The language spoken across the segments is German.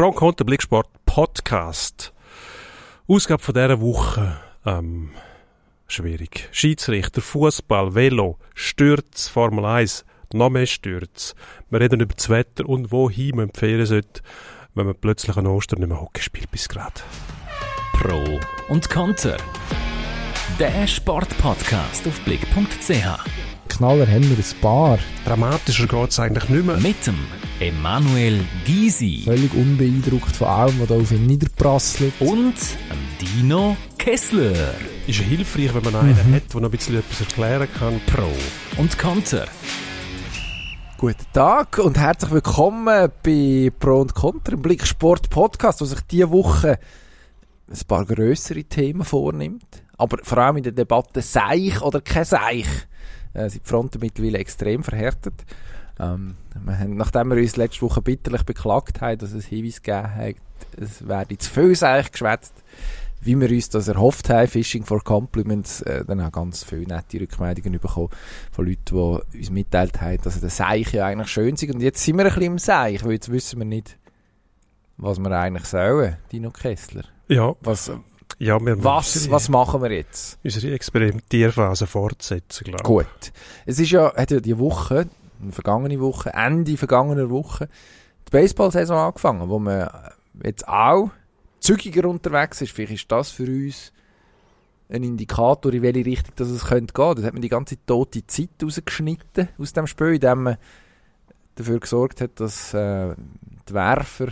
Pro Konter Blicksport Podcast. Ausgabe von dieser Woche, ähm, schwierig. Schiedsrichter, Fußball, Velo, Stürz, Formel 1, noch mehr Stürz. Wir reden über das Wetter und wohin man empfehlen sollte, wenn man plötzlich an Ostern nicht mehr Hockey spielt bis gerade. Pro und Konter. Der Sportpodcast auf blick.ch. Knaller haben wir ein paar. Dramatischer geht es eigentlich nicht mehr. Mit dem Emanuel Gysi Völlig unbeeindruckt von allem, was da auf ihn niederprasselt. und dem Dino Kessler. Ist hilfreich, wenn man einen hat, der noch ein bisschen etwas erklären kann. Pro und Konter. Guten Tag und herzlich willkommen bei Pro und Contra im Blick Sport Podcast, wo sich diese Woche ein paar grössere Themen vornimmt. Aber vor allem in der Debatte Seich oder kein Seich äh, sind die Fronten mittlerweile extrem verhärtet. Ähm, wir haben, nachdem wir uns letzte Woche bitterlich beklagt haben, dass es Hinweis gegeben hat, es werde zu viel Seich geschwätzt, wie wir uns das erhofft haben, Fishing for Compliments, äh, dann auch ganz viele nette Rückmeldungen bekommen von Leuten, die uns mitteilt haben, dass der Seich ja eigentlich schön ist. Und jetzt sind wir ein bisschen im Seich, weil jetzt wissen wir nicht, was wir eigentlich sollen, Dino Kessler. Ja, Was, ja wir was, müssen was machen wir jetzt? unsere Experimentierphase fortsetzen, glaube ich. Gut. Es ist ja, hat ja die Woche, die vergangene Woche, Ende vergangener Woche, die Baseball-Saison angefangen, wo man jetzt auch zügiger unterwegs ist. Vielleicht ist das für uns ein Indikator, in welche Richtung das es könnte gehen. Das hat man die ganze tote Zeit rausgeschnitten aus dem Spiel, indem man dafür gesorgt hat, dass äh, die Werfer,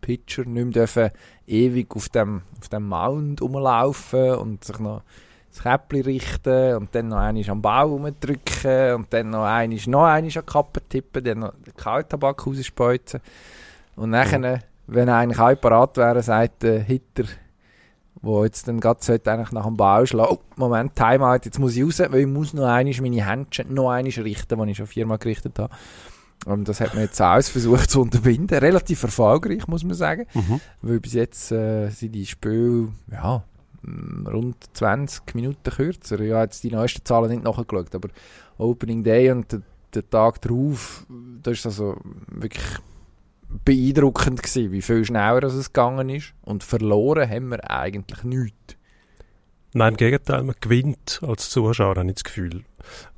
Pitcher nicht mehr dürfen ewig auf dem, auf dem Mount rumlaufen und sich noch das Käppli richten und dann noch einmal am Bau rumdrücken und dann noch einmal, noch einmal an die Kappe tippen, dann noch den Kaltabak rausspeuzen. Und nachher, wenn eigentlich alle parat wären, sagt der Hitter, wo jetzt dann gerade sollte eigentlich nach dem Bau schlagen, oh, Moment, Timeout, jetzt muss ich raus, weil ich muss noch einmal meine Händchen noch einmal richten, die ich schon viermal gerichtet habe. Und das hat man jetzt alles versucht zu unterbinden. Relativ erfolgreich, muss man sagen. Mhm. Weil bis jetzt äh, sind die Spiele ja, mm, rund 20 Minuten kürzer. Ich habe jetzt die neuesten Zahlen nicht nachgeschaut, aber Opening Day und der, der Tag darauf, das ist also wirklich beeindruckend gewesen, wie viel schneller es gegangen ist. Und verloren haben wir eigentlich nichts. Nein, im Gegenteil, man gewinnt als Zuschauer, habe ich das Gefühl.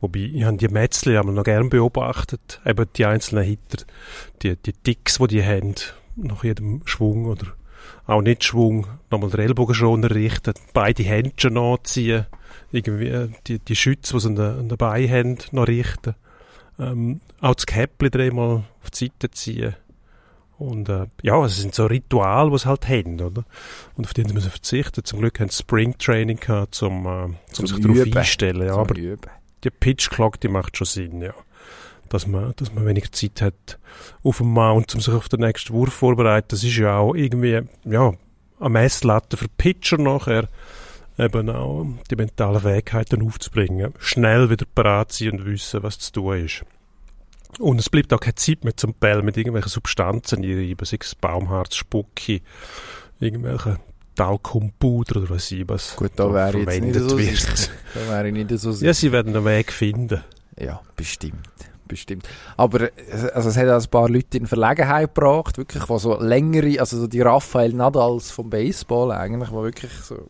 Wobei, ich habe die Metzli aber noch gern beobachtet, eben die einzelnen Hitter, die, die Ticks, die die haben, nach jedem Schwung oder auch nicht Schwung, nochmal den Ellbogen schon richten, beide Händchen anziehen, irgendwie die, die Schütze, die sie an den, den Beinen haben, noch richten. Ähm, auch das Käppli dreimal auf die Seite ziehen. Und äh, ja, es sind so Rituale, die sie halt haben, oder? Und auf die müssen sie verzichten. Zum Glück haben sie Spring Training gehabt, zum, äh, zum, sich darauf Üben. einstellen. Ja, Zum aber Üben. die Pitch Clock, die macht schon Sinn, ja. Dass man, dass man weniger Zeit hat auf dem Mount, um sich auf den nächsten Wurf vorzubereiten. Das ist ja auch irgendwie, ja, eine Messlatte für Pitcher nachher, eben auch die mentalen Fähigkeiten aufzubringen. Schnell wieder parat sein und wissen, was zu tun ist. Und es bleibt auch keine Zeit mehr zum Bell mit irgendwelchen Substanzen einreiben, sei es Baumharz, Spucki, irgendwelche Talkumpuder oder was ich was Gut, da wäre ich nicht verwendet so wird. sicher. Da wäre ich nicht so sicher. Ja, sie werden einen Weg finden. Ja, bestimmt. Bestimmt. Aber äh, also es hat auch ein paar Leute in Verlegenheit gebracht, wirklich, die so längere, also so die Raphael Nadals vom Baseball eigentlich, die wirklich so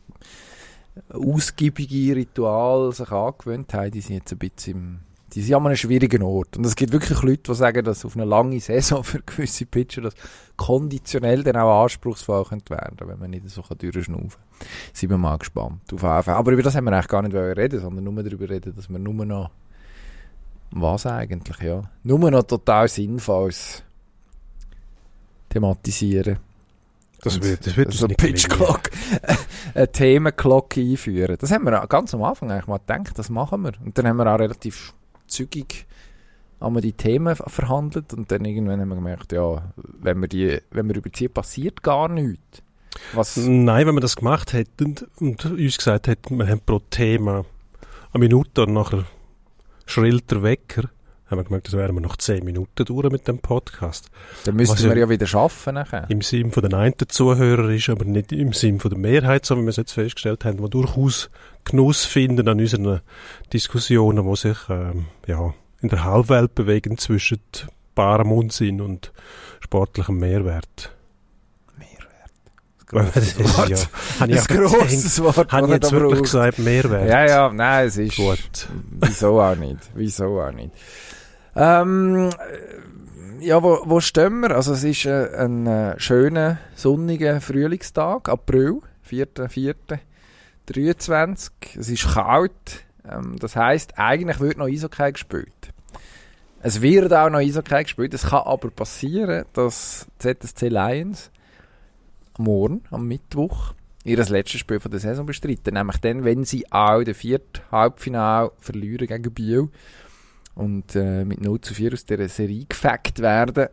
ausgiebige Ritual sich angewöhnt haben, die sind jetzt ein bisschen im, die sind an einem schwierigen Ort. Und es gibt wirklich Leute, die sagen, dass auf eine lange Saison für gewisse Pitcher das konditionell dann auch anspruchsvoll könnte werden, wenn man nicht so durchschnaufen kann. Sind wir mal gespannt. Auf Fall. Aber über das haben wir eigentlich gar nicht reden, sondern nur darüber reden, dass wir nur noch was eigentlich, ja. Nur noch total Sinnvolles thematisieren. Das Und wird, das wird so nicht Pitch. Clock, eine Themenglocke einführen. Das haben wir ganz am Anfang eigentlich mal gedacht, das machen wir. Und dann haben wir auch relativ zügig haben wir die Themen ver- verhandelt und dann irgendwann haben wir gemerkt, ja, wenn wir, die, wenn wir überziehen, passiert gar nichts. Was, Nein, wenn wir das gemacht hätten und uns gesagt hätten, wir haben pro Thema eine Minute und nachher schrillt der Wecker, haben wir gemerkt, das wären wir noch zehn Minuten durch mit dem Podcast. dann müssten was wir ja- wieder schaffen nachher. Im Sinn von den einen Zuhörer ist, aber nicht im Sinn von der Mehrheit, so wie wir es jetzt festgestellt haben, die durchaus Genuss finden an unseren Diskussionen, die sich ähm, ja, in der Halbwelt bewegen zwischen barem Unsinn und sportlichem Mehrwert. Das ist ja, habe ich Ein auch gedacht, grosses Wort, habe ich jetzt wirklich braucht. gesagt, Mehrwert. Ja, ja, nein, es ist... Gut. Wieso auch nicht? Wieso auch nicht? Ähm, äh, ja, wo, wo stehen wir? Also es ist äh, ein äh, schöner, sonniger Frühlingstag, April, 4.4.23. Es ist kalt. Ähm, das heisst, eigentlich wird noch Eishockey gespielt. Es wird auch noch Eishockey gespielt. Es kann aber passieren, dass ZSC Lions morgen, am Mittwoch, ihr letztes Spiel von der Saison bestreiten. Nämlich dann, wenn sie auch den vierten Halbfinale verlieren gegen Biel und äh, mit 0 zu 4 aus dieser Serie gefackt werden,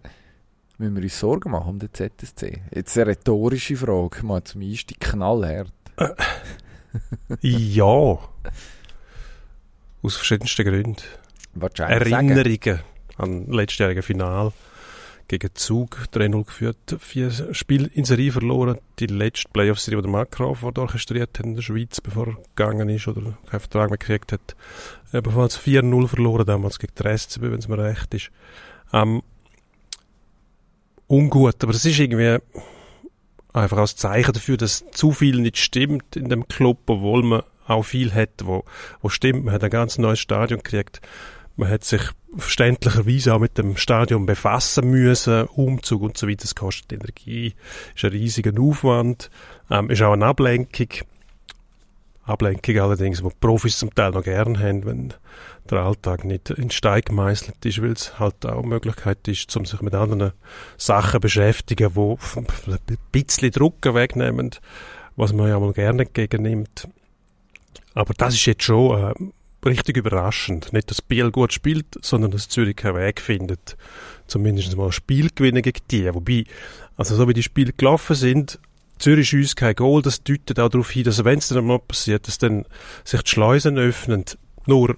müssen wir uns Sorgen machen um den ZSC. Jetzt eine rhetorische Frage, mal zum Einstieg knallhart. Ja. Aus verschiedensten Gründen. Wahrscheinlich sagen. Erinnerungen an letztjährige Final gegen Zug 3-0 geführt, vier Spiele in Serie verloren, die letzte Playoff-Serie, die der Mark Crawford orchestriert hat in der Schweiz, bevor er gegangen ist oder keinen Vertrag mehr gekriegt hat. Ebenfalls 4-0 verloren, damals gegen den SCB, wenn es mir recht ist. Ähm, ungut, aber es ist irgendwie einfach als Zeichen dafür, dass zu viel nicht stimmt in dem Club, obwohl man auch viel hat, wo, wo stimmt. Man hat ein ganz neues Stadion gekriegt. Man hat sich verständlicherweise auch mit dem Stadion befassen müssen, Umzug und so weiter. Das kostet Energie, ist ein riesiger Aufwand, ähm, ist auch eine Ablenkung. Ablenkung allerdings, die Profis zum Teil noch gern haben, wenn der Alltag nicht in Stein gemeißelt ist, weil es halt auch eine Möglichkeit ist, um sich mit anderen Sachen beschäftigen, die ein bisschen Druck wegnehmen, was man ja mal gerne entgegennimmt. Aber das ist jetzt schon äh, richtig überraschend. Nicht, dass Biel gut spielt, sondern dass Zürich keinen Weg findet, zumindest mal ein Spiel gewinnen gegen die. Wobei, also so wie die Spiele gelaufen sind, Zürich schießt kein Goal, das deutet auch darauf hin, dass wenn es dann mal passiert, dass dann sich die Schleusen öffnen. Nur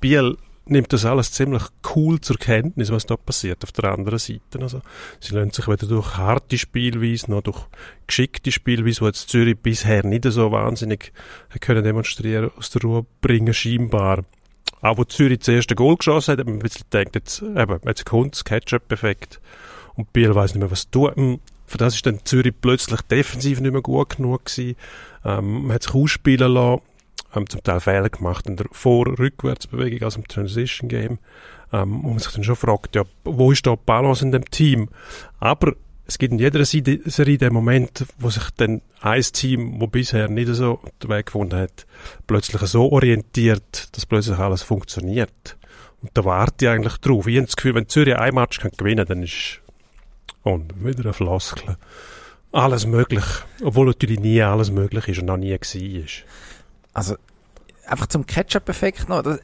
Biel nimmt das alles ziemlich cool zur Kenntnis, was da passiert auf der anderen Seite. Also, sie lassen sich weder durch harte Spielweise noch durch geschickte Spielweise, die jetzt Zürich bisher nicht so wahnsinnig können demonstrieren, aus der Ruhe bringen, scheinbar. Auch wo Zürich das erste Goal geschossen hat, hat man ein bisschen gedacht, jetzt, eben, jetzt kommt das Catch-up-Effekt und Biel weiß nicht mehr, was tun. Hm, Für das ist dann Zürich plötzlich defensiv nicht mehr gut genug gewesen. Ähm, man hat sich ausspielen lassen, haben zum Teil Fehler gemacht in der Vor-Rückwärtsbewegung, also im Transition-Game, ähm, wo man sich dann schon fragt, ja, wo ist da die Balance in dem Team? Aber es gibt in jeder Serie den Moment, wo sich dann ein Team, wo bisher nicht so den Weg gefunden hat, plötzlich so orientiert, dass plötzlich alles funktioniert. Und da warte ich eigentlich drauf. Ich habe das Gefühl, wenn Zürich ein Match kann gewinnen kann, dann ist und wieder eine Floskel. Alles möglich. Obwohl natürlich nie alles möglich ist und noch nie war. Also, einfach zum Ketchup-Effekt noch. Das,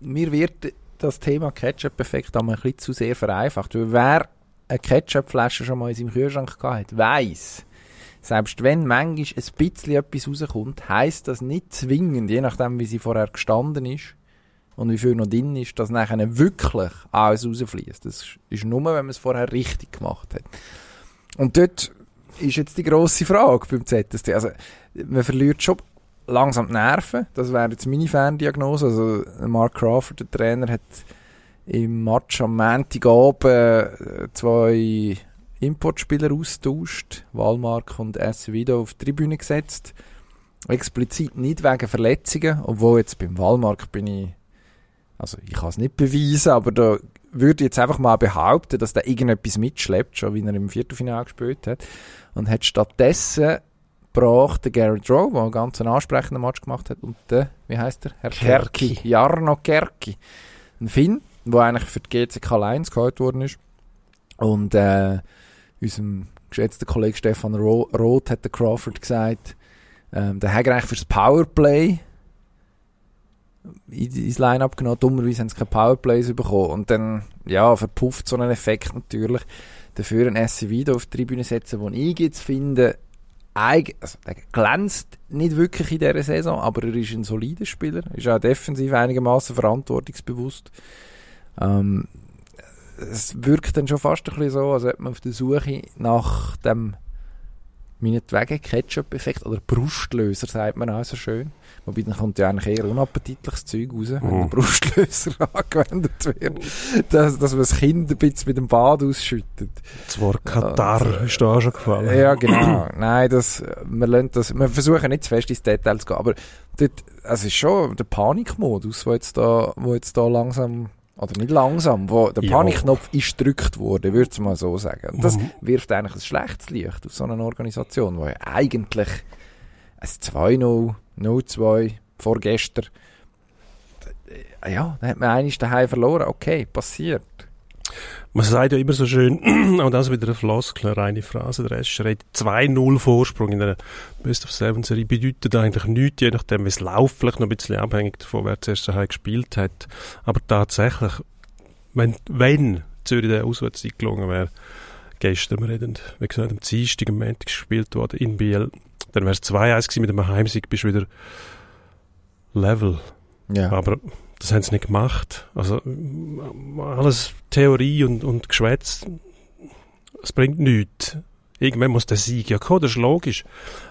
mir wird das Thema Ketchup-Effekt einmal ein bisschen zu sehr vereinfacht. Weil wer eine Ketchup-Flasche schon mal in seinem Kühlschrank gehabt hat, weiss, selbst wenn manchmal ein bisschen etwas rauskommt, heisst das nicht zwingend, je nachdem wie sie vorher gestanden ist und wie viel noch drin ist, dass nachher wirklich alles rausfließt. Das ist nur, wenn man es vorher richtig gemacht hat. Und dort ist jetzt die grosse Frage beim ZST. Also, man verliert schon langsam die Nerven. Das wäre jetzt meine Ferndiagnose. Also, Mark Crawford, der Trainer, hat im Match am Montagabend äh, zwei Importspieler austauscht. Walmark und Acevedo auf die Tribüne gesetzt. Explizit nicht wegen Verletzungen, obwohl jetzt beim Walmark bin ich, also ich kann es nicht beweisen, aber da würde ich jetzt einfach mal behaupten, dass der irgendetwas mitschleppt, schon wie er im Viertelfinale gespielt hat. Und hat stattdessen gebracht der Garrett Rowe, der einen ganz ansprechenden Match gemacht hat, und der, wie heißt der? Herr Kerki. Kerki. Jarno Kerki. Ein Finn, der eigentlich für die GCK Lions geholt worden ist. Und äh, unserem geschätzten Kollegen Stefan Ro Roth hat der Crawford gesagt, ähm, der hat eigentlich fürs Powerplay in- ins Line-Up genommen. Dummerweise haben sie keine Powerplays bekommen. Und dann, ja, verpufft so einen Effekt natürlich. Dafür ein SC wieder auf die Tribüne setzen, wo ich jetzt finde, also, glänzt nicht wirklich in dieser Saison, aber er ist ein solider Spieler. Ist auch defensiv einigermaßen verantwortungsbewusst. Ähm, es wirkt dann schon fast ein bisschen so, als ob man auf der Suche nach dem meinetwegen Ketchup-Effekt oder Brustlöser, sagt man auch so schön. Wobei dann kommt ja eigentlich eher unappetitliches Zeug raus, wenn Mhm. der Brustlöser angewendet wird. Dass, dass man das Kind ein bisschen mit dem Bad ausschüttet. Das Wort Katar ist da auch schon gefallen. Ja, genau. Nein, das, wir, lassen das, wir versuchen nicht zu fest ins Detail zu gehen, aber dort, es ist schon der Panikmodus, wo jetzt da, wo jetzt da langsam, oder nicht langsam, wo der Ja. Panikknopf ist gedrückt worden, würde ich mal so sagen. Und das Mhm. wirft eigentlich ein schlechtes Licht auf so eine Organisation, wo ja eigentlich ein 2-0, 0-2 vorgestern, äh, ja, dann hat man einiges daheim verloren. Okay, passiert. Man sagt ja immer so schön, auch das wieder eine Floskel, eine reine Phrase, der Rest redet 2-0 Vorsprung in einer Best of Seven Serie bedeutet eigentlich nichts, je nachdem wie es läuft, vielleicht noch ein bisschen abhängig davon, wer zuerst daheim gespielt hat. Aber tatsächlich, wenn, wenn Zürich der Auswärtszeit gelungen wäre, gestern, wir reden, wie gesagt, am Dienstag, am Montag gespielt worden in Biel, dann wäre es 2-1 gewesen mit einem Heimsieg, bist du wieder level. Ja. Aber das haben sie nicht gemacht. Also alles Theorie und, und Geschwätz, es bringt nichts. Irgendwann muss der Sieg ja kommen, das ist logisch.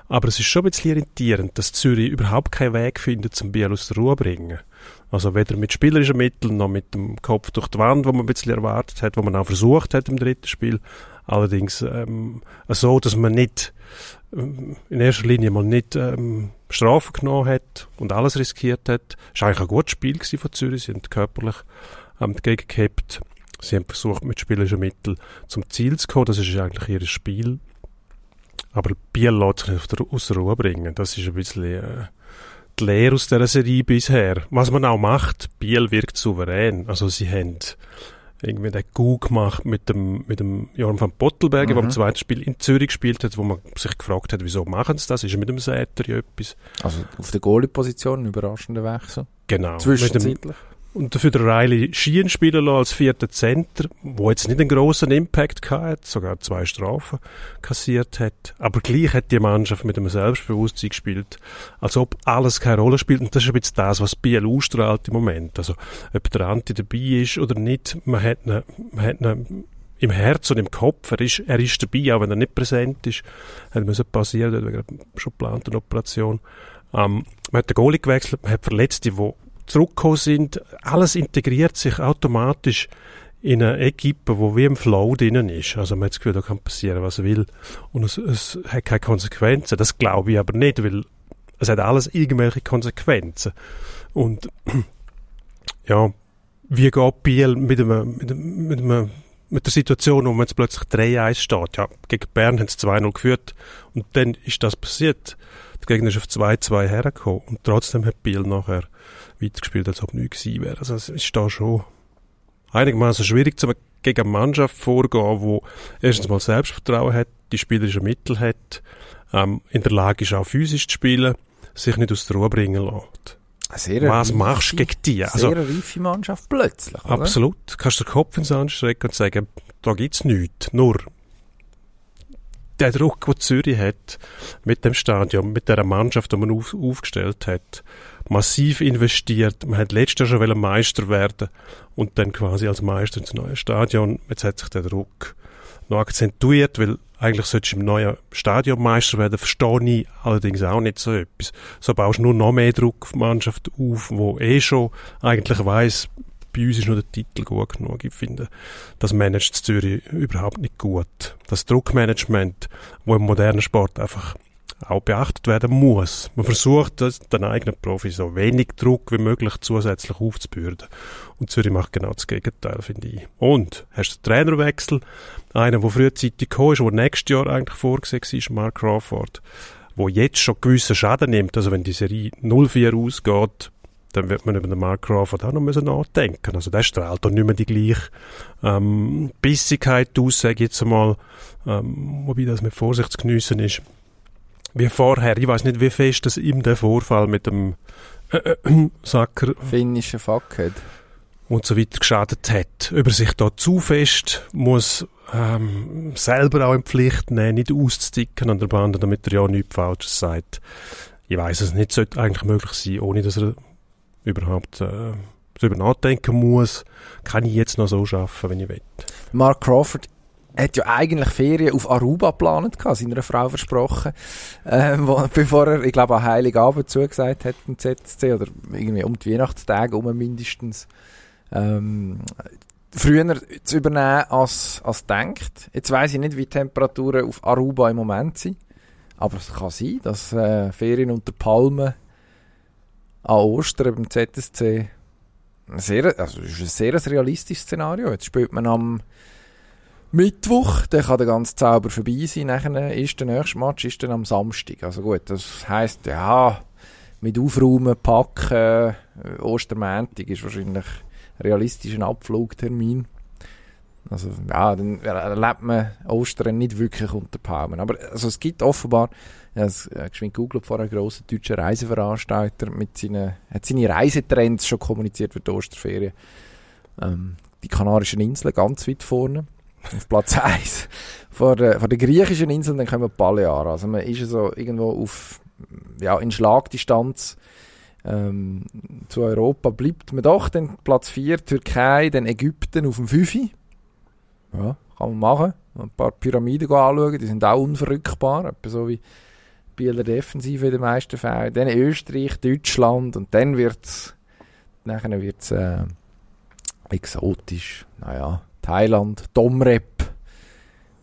Aber es ist schon ein bisschen irritierend, dass Zürich überhaupt keinen Weg findet, zum Biel aus der Ruhe zu bringen. Also weder mit spielerischen Mitteln noch mit dem Kopf durch die Wand, wo man ein bisschen erwartet hat, wo man auch versucht hat im dritten Spiel. Allerdings ähm, so, dass man nicht ähm, in erster Linie mal nicht ähm, Strafen genommen hat und alles riskiert hat. Es war eigentlich ein gutes Spiel von Zürich. Sie haben körperlich ähm, gehabt. Sie haben versucht, mit spielerischen Mitteln zum Ziel zu kommen. Das ist eigentlich ihr Spiel. Aber Biel lässt sich nicht aus der Ruhe bringen. Das ist ein bisschen äh, die Lehre aus dieser Serie bisher. Was man auch macht, Biel wirkt souverän. Also sie haben irgendwie den Coup gemacht mit dem, mit dem Jorn van Pottelberger, Mhm. der im zweiten Spiel in Zürich gespielt hat, wo man sich gefragt hat, wieso machen sie das? Ist er mit dem Säter ja etwas? Also auf der Goalie-Position ein überraschender Wechsel. Genau. Zwischenzeitlich. Und dafür der Riley Schien spielen lassen als vierter Center, wo jetzt nicht einen grossen Impact hat, sogar zwei Strafen kassiert hat. Aber gleich hat die Mannschaft mit einem Selbstbewusstsein gespielt, als ob alles keine Rolle spielt. Und das ist ein bisschen das, was Biel ausstrahlt im Moment. Also, ob der Anti dabei ist oder nicht, man hat ihn, man hat ihn im Herz und im Kopf, er ist, er ist dabei, auch wenn er nicht präsent ist. Hat müssen passieren, wegen einer schon geplanten Operation. Ähm, man hat den Goalie gewechselt, man hat Verletzte, die zurückgekommen sind. Alles integriert sich automatisch in eine Equipe, wo wie im Flow drinnen ist. Also man hat das Gefühl, da kann passieren, was will. Und es, es hat keine Konsequenzen. Das glaube ich aber nicht, weil es hat alles irgendwelche Konsequenzen. Und ja, wie geht Biel mit, einem, mit, einem, mit, einem, mit der Situation, wo man jetzt plötzlich 3-1 steht? Ja, gegen Bern haben sie 2-0 geführt und dann ist das passiert. Der Gegner ist auf 2-2 hergekommen und trotzdem hat Biel nachher weitergespielt, als ob nichts gewesen wäre. Also es ist da schon einigermaßen schwierig, zu gegen eine Mannschaft vorgehen, wo erstens mal Selbstvertrauen hat, die spielerischen Mittel hat, ähm, in der Lage ist auch physisch zu spielen, sich nicht aus der Ruhe bringen lässt. Sehr Was reife- machst du gegen die? Also, sehr reife Mannschaft plötzlich, oder? Absolut. Du kannst den Kopf ins Sand strecken und sagen, da gibt's nichts. Nur der Druck, den Zürich hat, mit dem Stadion, mit der Mannschaft, die man auf, aufgestellt hat, massiv investiert. Man hat letztes Jahr schon Meister werden und dann quasi als Meister ins neue Stadion. Jetzt hat sich der Druck noch akzentuiert, weil eigentlich solltest du im neuen Stadion Meister werden, verstehe ich allerdings auch nicht so etwas. So baust du nur noch mehr Druck auf die Mannschaft auf, wo eh schon eigentlich weiss, bei uns ist nur der Titel gut genug. Ich finde, das managt Zürich überhaupt nicht gut. Das Druckmanagement, wo im modernen Sport einfach auch beachtet werden muss. Man versucht, das, den eigenen Profi so wenig Druck wie möglich zusätzlich aufzubürden. Und Zürich macht genau das Gegenteil, finde ich. Und hast du den Trainerwechsel, einer, der frühzeitig gekommen ist, der nächstes Jahr eigentlich vorgesehen war, Mark Crawford, wo jetzt schon gewissen Schaden nimmt. Also wenn die Serie 0-4 ausgeht, dann wird man über den Mark Crawford auch noch müssen nachdenken. Also der strahlt doch nicht mehr die gleiche ähm, Bissigkeit aus, sage ich jetzt einmal, ähm, wobei das mit Vorsicht zu geniessen ist, wie vorher. Ich weiß nicht, wie fest das ihm der Vorfall mit dem äh, äh, Sacker Finnische Fuckhead. und so weiter geschadet hat. Über sich da zu fest muss ähm, selber auch in Pflicht nehmen, nicht auszusticken an der Bande, damit er ja nichts Falsches sagt. Ich weiß es nicht, sollte eigentlich möglich sein, ohne dass er überhaupt äh, darüber nachdenken muss. Kann ich jetzt noch so schaffen, wenn ich will. Mark Crawford hat ja eigentlich Ferien auf Aruba geplant, seiner Frau versprochen, ähm, wo, bevor er, ich glaube, an Heiligabend zugesagt hat im ZSC, oder irgendwie um die Weihnachtstage um mindestens, ähm, früher zu übernehmen als, als denkt. Jetzt weiss ich nicht, wie die Temperaturen auf Aruba im Moment sind, aber es kann sein, dass äh, Ferien unter Palmen an Ostern beim ZSC sehr, also ist ein sehr realistisches Szenario. Jetzt spielt man am Mittwoch, dann kann der ganze Zauber vorbei sein. Nachher ist der nächste Match ist dann am Samstag. Also gut, das heisst, ja, mit Aufräumen, Packen, äh, Ostermäntig ist wahrscheinlich ein Abflugtermin. Also ja, dann erlebt man Ostern nicht wirklich unter Palmen. Aber also, es gibt offenbar, ja, es äh, geschwind googelt vor einem grossen deutschen Reiseveranstalter mit seinen, hat seine Reisetrends schon kommuniziert für die Osterferien. Ähm, die Kanarischen Inseln ganz weit vorne. Auf Platz 1. Vor, der, vor den griechischen Inseln, dann kommen Balearen. Also man ist so irgendwo auf, ja, in Schlagdistanz ähm, zu Europa. Bleibt man doch dann Platz 4, Türkei, dann Ägypten auf dem 5. Ja, kann man machen. Ein paar Pyramiden anschauen, die sind auch unverrückbar. Etwa so wie Bieler Defensive in den meisten Fällen. Dann Österreich, Deutschland und dann wird es wird's, äh, exotisch. Naja, Thailand, Domrep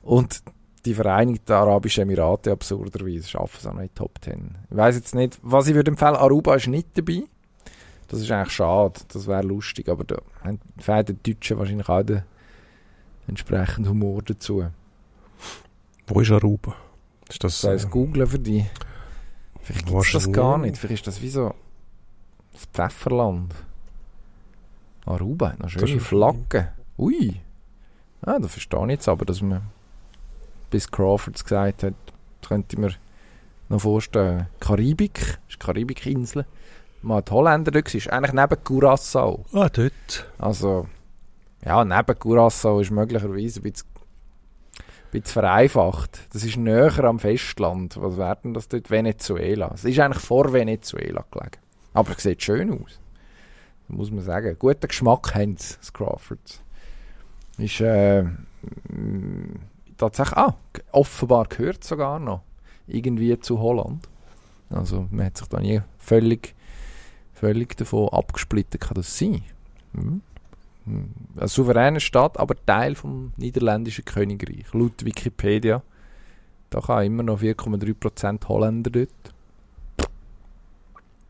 und die Vereinigten Arabischen Emirate absurderweise schaffen es auch noch in die Top 10. Ich weiß jetzt nicht, was ich würde empfehlen, Aruba ist nicht dabei. Das ist eigentlich schade, das wäre lustig, aber da haben die Deutschen wahrscheinlich auch den entsprechenden Humor dazu. Wo ist Aruba? Ist das, das heißt, äh, googlen für die. Vielleicht gibt es das gar nicht. Vielleicht ist das wie so das Pfefferland. Aruba hat noch schöne Flaggen. Ui. Ah, da verstehe ich jetzt aber, dass man bis Crawfords gesagt hat, könnte ich mir noch vorstellen. Karibik, das ist die Karibikinsel. Man hat Holländer dort, ist eigentlich neben Curaçao. Ah, dort. Also, ja, neben Curaçao ist möglicherweise ein bisschen, bisschen vereinfacht. Das ist näher am Festland. Was wäre denn das dort? Venezuela. Es ist eigentlich vor Venezuela gelegen. Aber es sieht schön aus. Muss man sagen. Guten Geschmack haben sie, das Crawfords. Ist, äh, mm, tatsächlich, ah, offenbar gehört sogar noch irgendwie zu Holland. Also, man hat sich da nie völlig, völlig davon abgesplittet, kann das sein. Mhm. Eine souveräne Stadt, aber Teil vom niederländischen Königreich. Laut Wikipedia. Da kann immer noch 4,3% Holländer dort.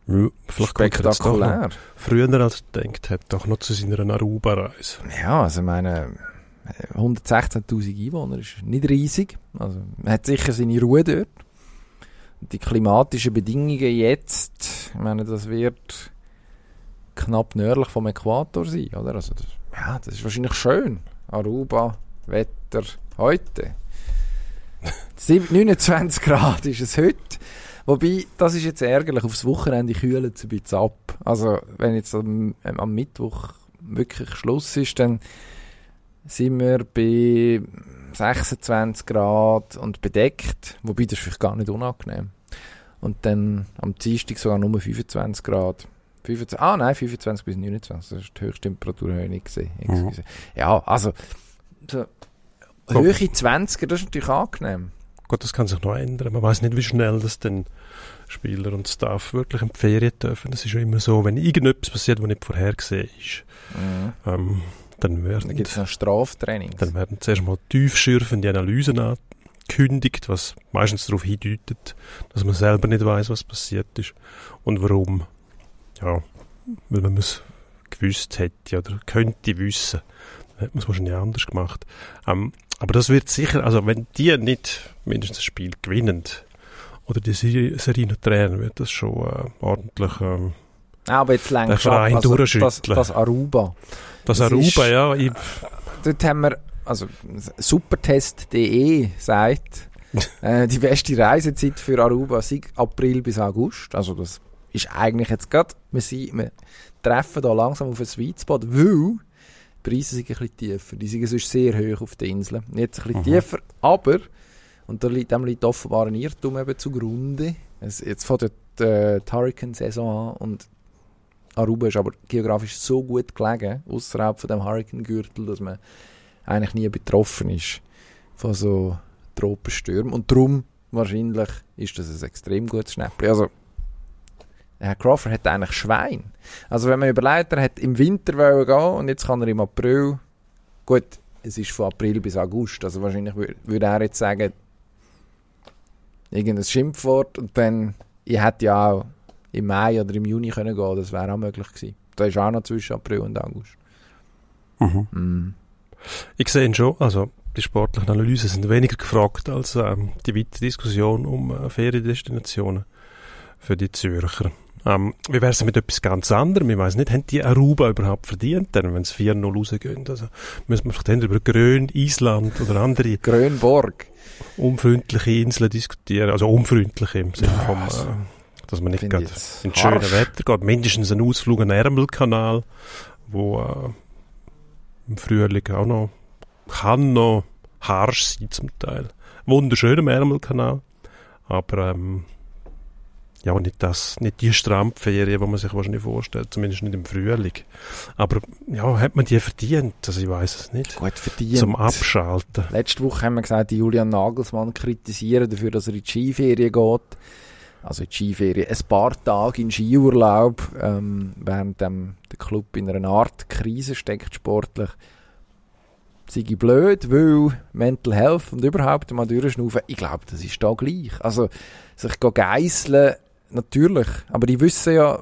Ja, vielleicht noch, Spektakulär. früher als er denkt hat, doch noch zu seiner Aruba-Reise. Ja, also ich meine, äh, 116.000 Einwohner ist nicht riesig. Also man hat sicher seine Ruhe dort. Die klimatischen Bedingungen jetzt, ich meine, das wird knapp nördlich vom Äquator sein, oder? Also das, ja, das ist wahrscheinlich schön. Aruba, Wetter, heute. Sieb- 29 Grad ist es heute. Wobei, das ist jetzt ärgerlich, aufs Wochenende kühlt es ein bisschen ab. Also, wenn jetzt am, ähm, am Mittwoch wirklich Schluss ist, dann sind wir bei 26 Grad und bedeckt. Wobei, das ist vielleicht gar nicht unangenehm. Und dann am Dienstag sogar nur 25 Grad. 25, ah nein, 25 bis 29, das ist die höchste Temperatur, habe ich nicht gesehen. Excuse. Ja, also, so. Höhe 20er, das ist natürlich angenehm. Gut, das kann sich noch ändern. Man weiß nicht, wie schnell das dann Spieler und Staff wirklich in die Ferien dürfen. Das ist ja immer so, wenn irgendetwas passiert, was nicht vorhergesehen ist, Mhm. ähm, dann werden, Dann gibt es noch Straftrainings. dann werden zuerst mal tiefschürfende Analysen angekündigt, was meistens darauf hindeutet, dass man selber nicht weiß, was passiert ist und warum. Ja, weil man es gewusst hätte oder könnte wissen. Dann hätte man es wahrscheinlich anders gemacht. Ähm, aber das wird sicher, also wenn die nicht mindestens das Spiel gewinnen oder die Serie noch drehen, wird das schon äh, ordentlich ähm, Ah, aber jetzt längst Den Verein ab, also das, das Aruba. das Das ist- Aruba, ja, ich, Dort haben wir, also supertest.de sagt, äh, die beste Reisezeit für Aruba sei April bis August. Also das ist eigentlich jetzt gerade, wir, sind, wir treffen da langsam auf einen Sweet Spot, weil die Preise sind ein bisschen tiefer. Die sind sonst sehr hoch auf den Inseln. Jetzt ein bisschen Mhm. tiefer, aber, und da liegt, dem liegt offenbar ein Irrtum eben zugrunde. Es, jetzt von der äh, die Hurricane-Saison an und Aruba ist aber geografisch so gut gelegen, außerhalb von dem Hurricane-Gürtel, dass man eigentlich nie betroffen ist. von so Tropenstürmen. Und darum wahrscheinlich ist das ein extrem gutes Schnäppchen. Also, Herr Crawford hat eigentlich Schwein. Also wenn man überlegt, er hat im Winter wollen gehen und jetzt kann er im April, gut, es ist von April bis August, also wahrscheinlich wür- würde er jetzt sagen, irgendein Schimpfwort und dann, ich hätte ja auch im Mai oder im Juni können gehen, das wäre auch möglich gewesen. Da ist auch noch zwischen April und August. Mhm. Mm. Ich sehe ihn schon, also die sportlichen Analysen sind weniger gefragt als ähm, die weitere Diskussion um äh, Feriendestinationen für die Zürcher. Ähm, wie wäre es mit etwas ganz anderem? Ich weiß nicht, haben die Aruba überhaupt verdient, wenn es 4-0 rausgehen? Also müssen wir vielleicht über Grön, Island oder andere Grönborg. unfreundliche Inseln diskutieren. Also unfreundliche im Sinne Ja, vom, also, äh, dass man nicht gerade in schönem harsch. Wetter geht. Mindestens ein Ausflug an den Ärmelkanal, wo äh, im Frühling auch noch kann noch harsch sein zum Teil. Wunderschöner Ärmelkanal, aber ähm, ja, nicht das, nicht die Strandferien, die man sich wahrscheinlich vorstellt, zumindest nicht im Frühling. Aber ja, hat man die verdient? Also ich weiß es nicht. Gut verdient. Zum Abschalten. Letzte Woche haben wir gesagt, die Julian Nagelsmann kritisieren dafür, dass er in die Skiferien geht. Also in die Skiferien. Ein paar Tage in Skiurlaub, ähm, während dem, der Club in einer Art Krise steckt, sportlich. Sei blöd, weil Mental Health und überhaupt mal durchschnaufen, ich glaube, das ist da gleich. Also, sich geisseln, natürlich. Aber die wissen ja,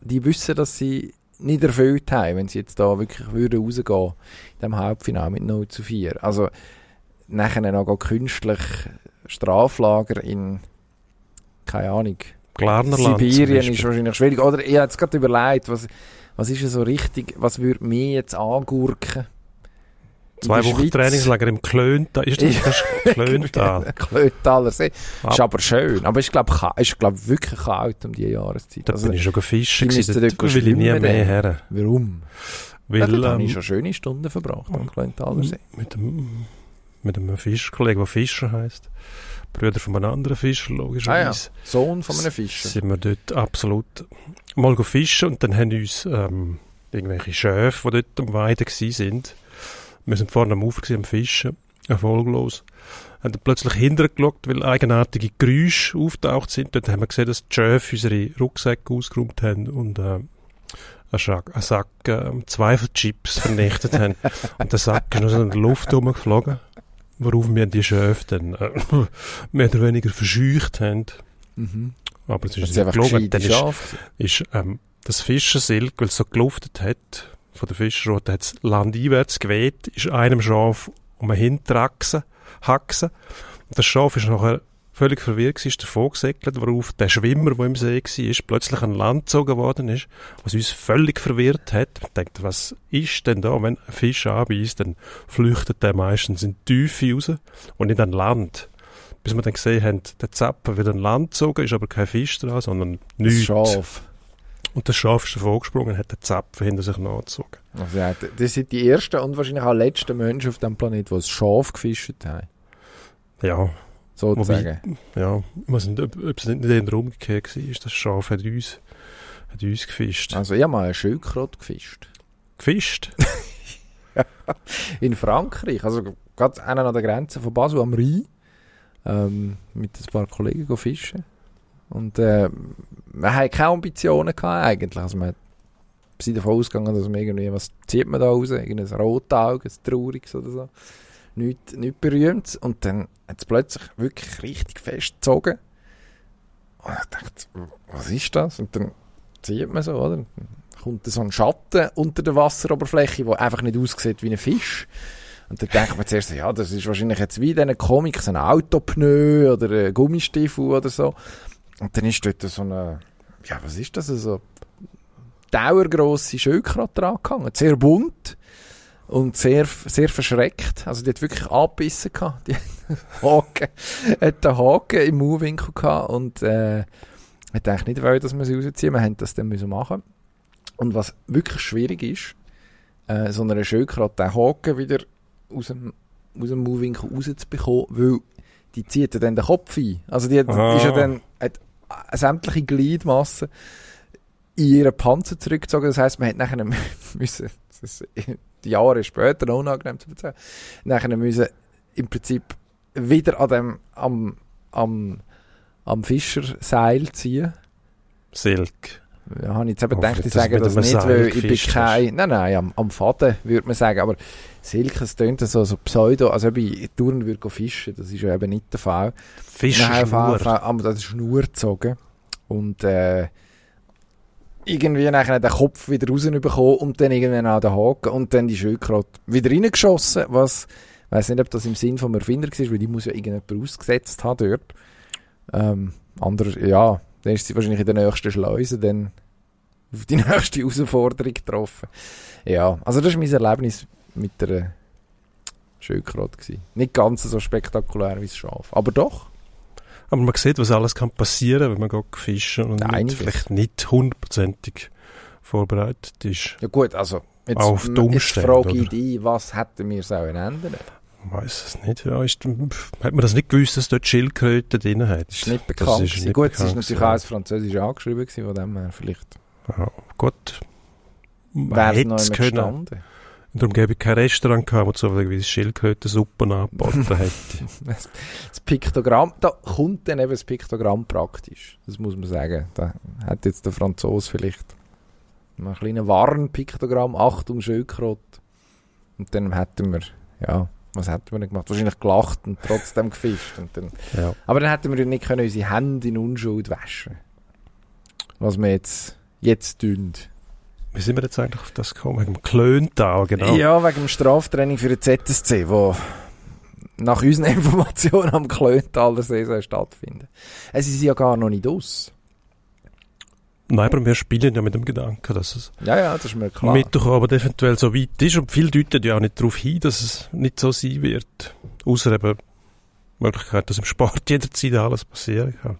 die wissen, dass sie nicht erfüllt haben, wenn sie jetzt da wirklich würden rausgehen in dem Halbfinale mit 0 zu 4. Also nachher noch künstlich Straflager in keine Ahnung. Glarnerland Sibirien ist wahrscheinlich schwierig. Oder ich habe jetzt gerade überlegt, was, was ist denn so richtig, was würde mir jetzt angurken? Zwei Wochen Schweiz? Trainingslager im Klöntal. Ist das, das ist Klöntal? Klötaler See. Ab- Ist aber schön. Aber ist, glaube ich, ist, glaub, wirklich kalt um diese Jahreszeit. Da Also, bin ich schon müssten gewesen. dort will ich nie mehr her. warum? Weil, ja, dort habe ich ähm, schon schöne Stunden verbracht am Klöntaler See. mit, dem, mit einem Fischkollegen, der Fischer heisst, Brüder von einem anderen Fischer, Ah ja, logischerweise, Sohn von einem Fischer. sind wir dort absolut mal fischen und dann haben uns ähm, irgendwelche Schäfe, die dort am Weiden sind, wir sind vorne am Ufer am Fischen, erfolglos, haben dann plötzlich hinterher geschaut, weil eigenartige Geräusche auftaucht sind. Dort haben wir gesehen, dass die Schäfe unsere Rucksäcke ausgeräumt haben und äh, einen Sack, einen Sack äh, Zweifelchips vernichtet haben. Und der Sack ist noch so in der Luft rumgeflogen, worauf wir die Schäfe dann äh, mehr oder weniger verscheucht haben. Mhm. Aber es ist nicht gescheite Dann ist, ist ähm, das Fischersilk, weil es so geluftet hat, von der Fischerroute hat es landeinwärts geweht, ist einem Schaf um einen Hinterachse, Haxen. Und das Schaf ist nachher völlig verwirrt, gewesen, ist davon gesegelt, worauf der Schwimmer, der im See war, plötzlich an Land gezogen worden ist, was uns völlig verwirrt hat. Ich dachte, was ist denn da, wenn ein Fisch anbeißt, dann flüchtet der meistens in die Tiefe raus und nicht an Land. Bis wir dann gesehen haben, der Zapfen wird an Land gezogen, ist aber kein Fisch dran, sondern nichts. Schaf. Und der Schaf ist davon gesprungen und hat den Zapfen hinter sich nachgezogen. Also, ja, das sind die ersten und wahrscheinlich auch letzten Menschen auf dem Planeten, die ein Schaf gefischt haben. Ja, Sozusagen. ja. Ich weiß nicht, ob, ob es nicht eher umgekehrt war. Das Schaf hat uns, hat uns gefischt. Also ich habe mal einen Schildkröte gefischt. Gefischt? In Frankreich, also gerade einen an der Grenze von Basel am Rhein, ähm, mit ein paar Kollegen fischen. Und äh, wir hatten keine Ambitionen gehabt eigentlich. Also wir sind davon ausgegangen, dass man irgendwie, was zieht man da raus? Irgendein Rotauge, ein Trauriges oder so. Nichts nicht Berühmtes. Und dann hat es plötzlich wirklich richtig fest gezogen. Und ich dachte, was ist das? Und dann sieht man so, oder? Dann kommt so ein Schatten unter der Wasseroberfläche, der einfach nicht aussieht wie ein Fisch. Und dann denkt man zuerst, ja, das ist wahrscheinlich jetzt wie in diesen Comics ein Autopneu oder ein Gummistiefel oder so. Und dann ist dort so eine, ja, was ist das, so dauergrosse Schildkröte dran gehangen. Sehr bunt und sehr, sehr verschreckt. Also die hat wirklich angebissen gehabt. Die Haken, hat den Haken im Mauwinkel gehabt und äh, hat eigentlich nicht wollen, dass wir sie rausziehen. Wir haben das dann müssen machen. Und was wirklich schwierig ist, äh, so einer Schildkröte den Haken wieder aus dem, aus dem Mauwinkel rauszubekommen, weil die zieht ja dann den Kopf ein. Also die hat, ist ja dann sämtliche Gliedmassen in ihren Panzer zurückgezogen. Das heisst, man hat nachher müssen, das ist Jahre später, noch unangenehm zu erzählen, nachher müssen im Prinzip wieder an dem, am, am, am Fischerseil ziehen. Silk. Ja, habe ich jetzt eben Hoffe, gedacht, ich sage das nicht, weil ich bin kein, nein, nein, am, am Faden würde man sagen, aber Silke, es tönt so, so pseudo, also ob ich Touren würde fischen, das ist ja eben nicht der Fall. Fall, aber das ist Schnur gezogen und äh, irgendwie nachher den Kopf wieder rausbekommen und dann irgendwann an den Haken und dann die Schildkröte wieder reingeschossen, was, ich weiss nicht, ob das im Sinn vom Erfinder war, weil die muss ja irgendjemand ausgesetzt haben dort. Ähm, andere, ja, dann ist sie wahrscheinlich in der nächsten Schleuse dann auf die nächste Herausforderung getroffen. Ja, also das war mein Erlebnis mit der Schildkröte. gewesen. Nicht ganz so spektakulär wie das Schaf, aber doch. Aber man sieht, was alles kann passieren, wenn man geht fischen und nicht, vielleicht nicht hundertprozentig vorbereitet ist. Ja gut, also jetzt, Auf die jetzt frage ich dich, was hätten wir sollen ändern? Ich weiß es nicht. Ja, ist, hat man das nicht gewusst, dass dort Schildkröte drin hat? Das ist nicht Das bekannt. ist nicht gut, es ist bekannt natürlich auch als Französisch angeschrieben gewesen, von dem her vielleicht Ja, gut. Man hätte es können. gestanden. Darum gäbe ich kein Restaurant gehabt, wo so wie Schildkrötensuppe angeboten hätte. Das Piktogramm, da kommt dann eben das Piktogramm praktisch. Das muss man sagen. Da hat jetzt der Franzose vielleicht einen kleinen Warn-Piktogramm, Achtung Schildkröte. Und dann hätten wir, ja, was hätten wir denn gemacht? Wahrscheinlich gelacht und trotzdem gefischt. Und dann, ja. aber dann hätten wir nicht können unsere Hände in Unschuld waschen Was wir jetzt, jetzt tun. Wie sind wir jetzt eigentlich auf das gekommen? Wegen dem Klöntal, genau. Ja, wegen dem Straftraining für den ZSC, wo nach unseren Informationen am Klöntaler See soll stattfinden. Es ist ja gar noch nicht aus. Nein, aber wir spielen ja mit dem Gedanken, dass es Ja, ja, das ist mir klar. Mittwochabend eventuell so weit ist und viel deutet ja auch nicht darauf hin, dass es nicht so sein wird. Außer eben die Möglichkeit, dass im Sport jederzeit alles passieren kann.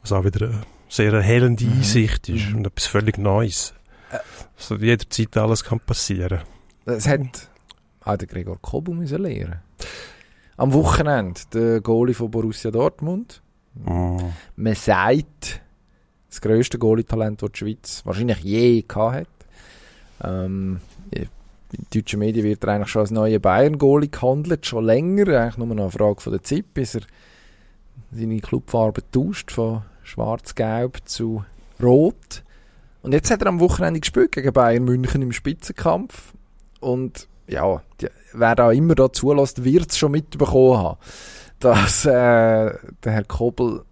Was auch wieder eine sehr erhellende Mhm. Einsicht ist Mhm. und etwas völlig Neues. Äh. Also jederzeit alles kann passieren. Es hat auch der Gregor Kobu müssen lernen. Am Wochenende, der Goalie von Borussia Dortmund. Mm. Man sagt, das grösste Goalie-Talent, das die Schweiz wahrscheinlich je gehabt hat. Ähm, in deutschen Medien wird er eigentlich schon als neuer Bayern-Goalie gehandelt, schon länger. Eigentlich nur noch eine Frage von der Zeit, bis er seine Clubfarbe tauscht, von schwarz-gelb zu rot. Und jetzt hat er am Wochenende gespielt gegen Bayern München im Spitzenkampf. Und ja, die, wer da immer da zulässt, wird es schon mitbekommen haben, dass äh, der Herr Kobel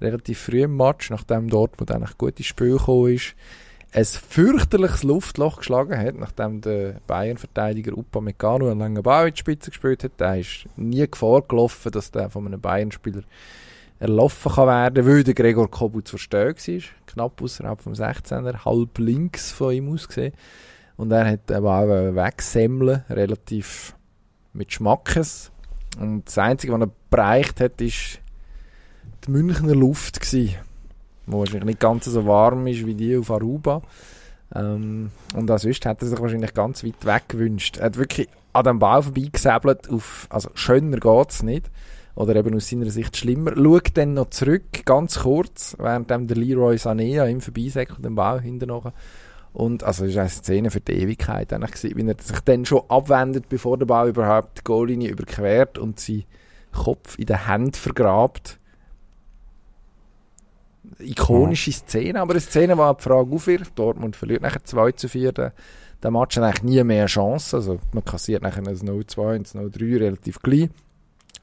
relativ früh im Match, nachdem Dortmund eigentlich gut ins Spiel gekommen ist, ein fürchterliches Luftloch geschlagen hat, nachdem der Bayern-Verteidiger Upamecano einen langen Ball in die Spitze gespielt hat. Der ist nie Gefahr gelaufen, dass der von einem Bayern-Spieler erlaufen kann werden, weil der Gregor Kobel zu verstehen war. Knapp außerhalb vom 16er, halb links von ihm aus gesehen. Und er hat eben auch wegsemmeln, relativ mit Schmackes. Und das Einzige, was er bereicht hat, ist die Münchner Luft gewesen, wo wahrscheinlich nicht ganz so warm ist wie die auf Aruba. Ähm, und auch hat er sich wahrscheinlich ganz weit weg gewünscht. Er hat wirklich an dem Ball vorbeigesäbelt, auf, also schöner geht's nicht. Oder eben aus seiner Sicht schlimmer. Schaut dann noch zurück, ganz kurz, während der Leroy Sané an ihm vorbeisäckelt, den Ball hinten noch. Und also es war eine Szene für die Ewigkeit eigentlich gewesen, wie er sich dann schon abwendet, bevor der Ball überhaupt die Goallinie überquert und seinen Kopf in den Händen vergrabt. Ikonische Szene, aber eine Szene, die die Frage aufwirft. Dortmund verliert nachher 2 zu 4. Der, der Match hat eigentlich nie mehr Chancen. Also man kassiert nachher ein 0-2 und ein 0-3 relativ gleich.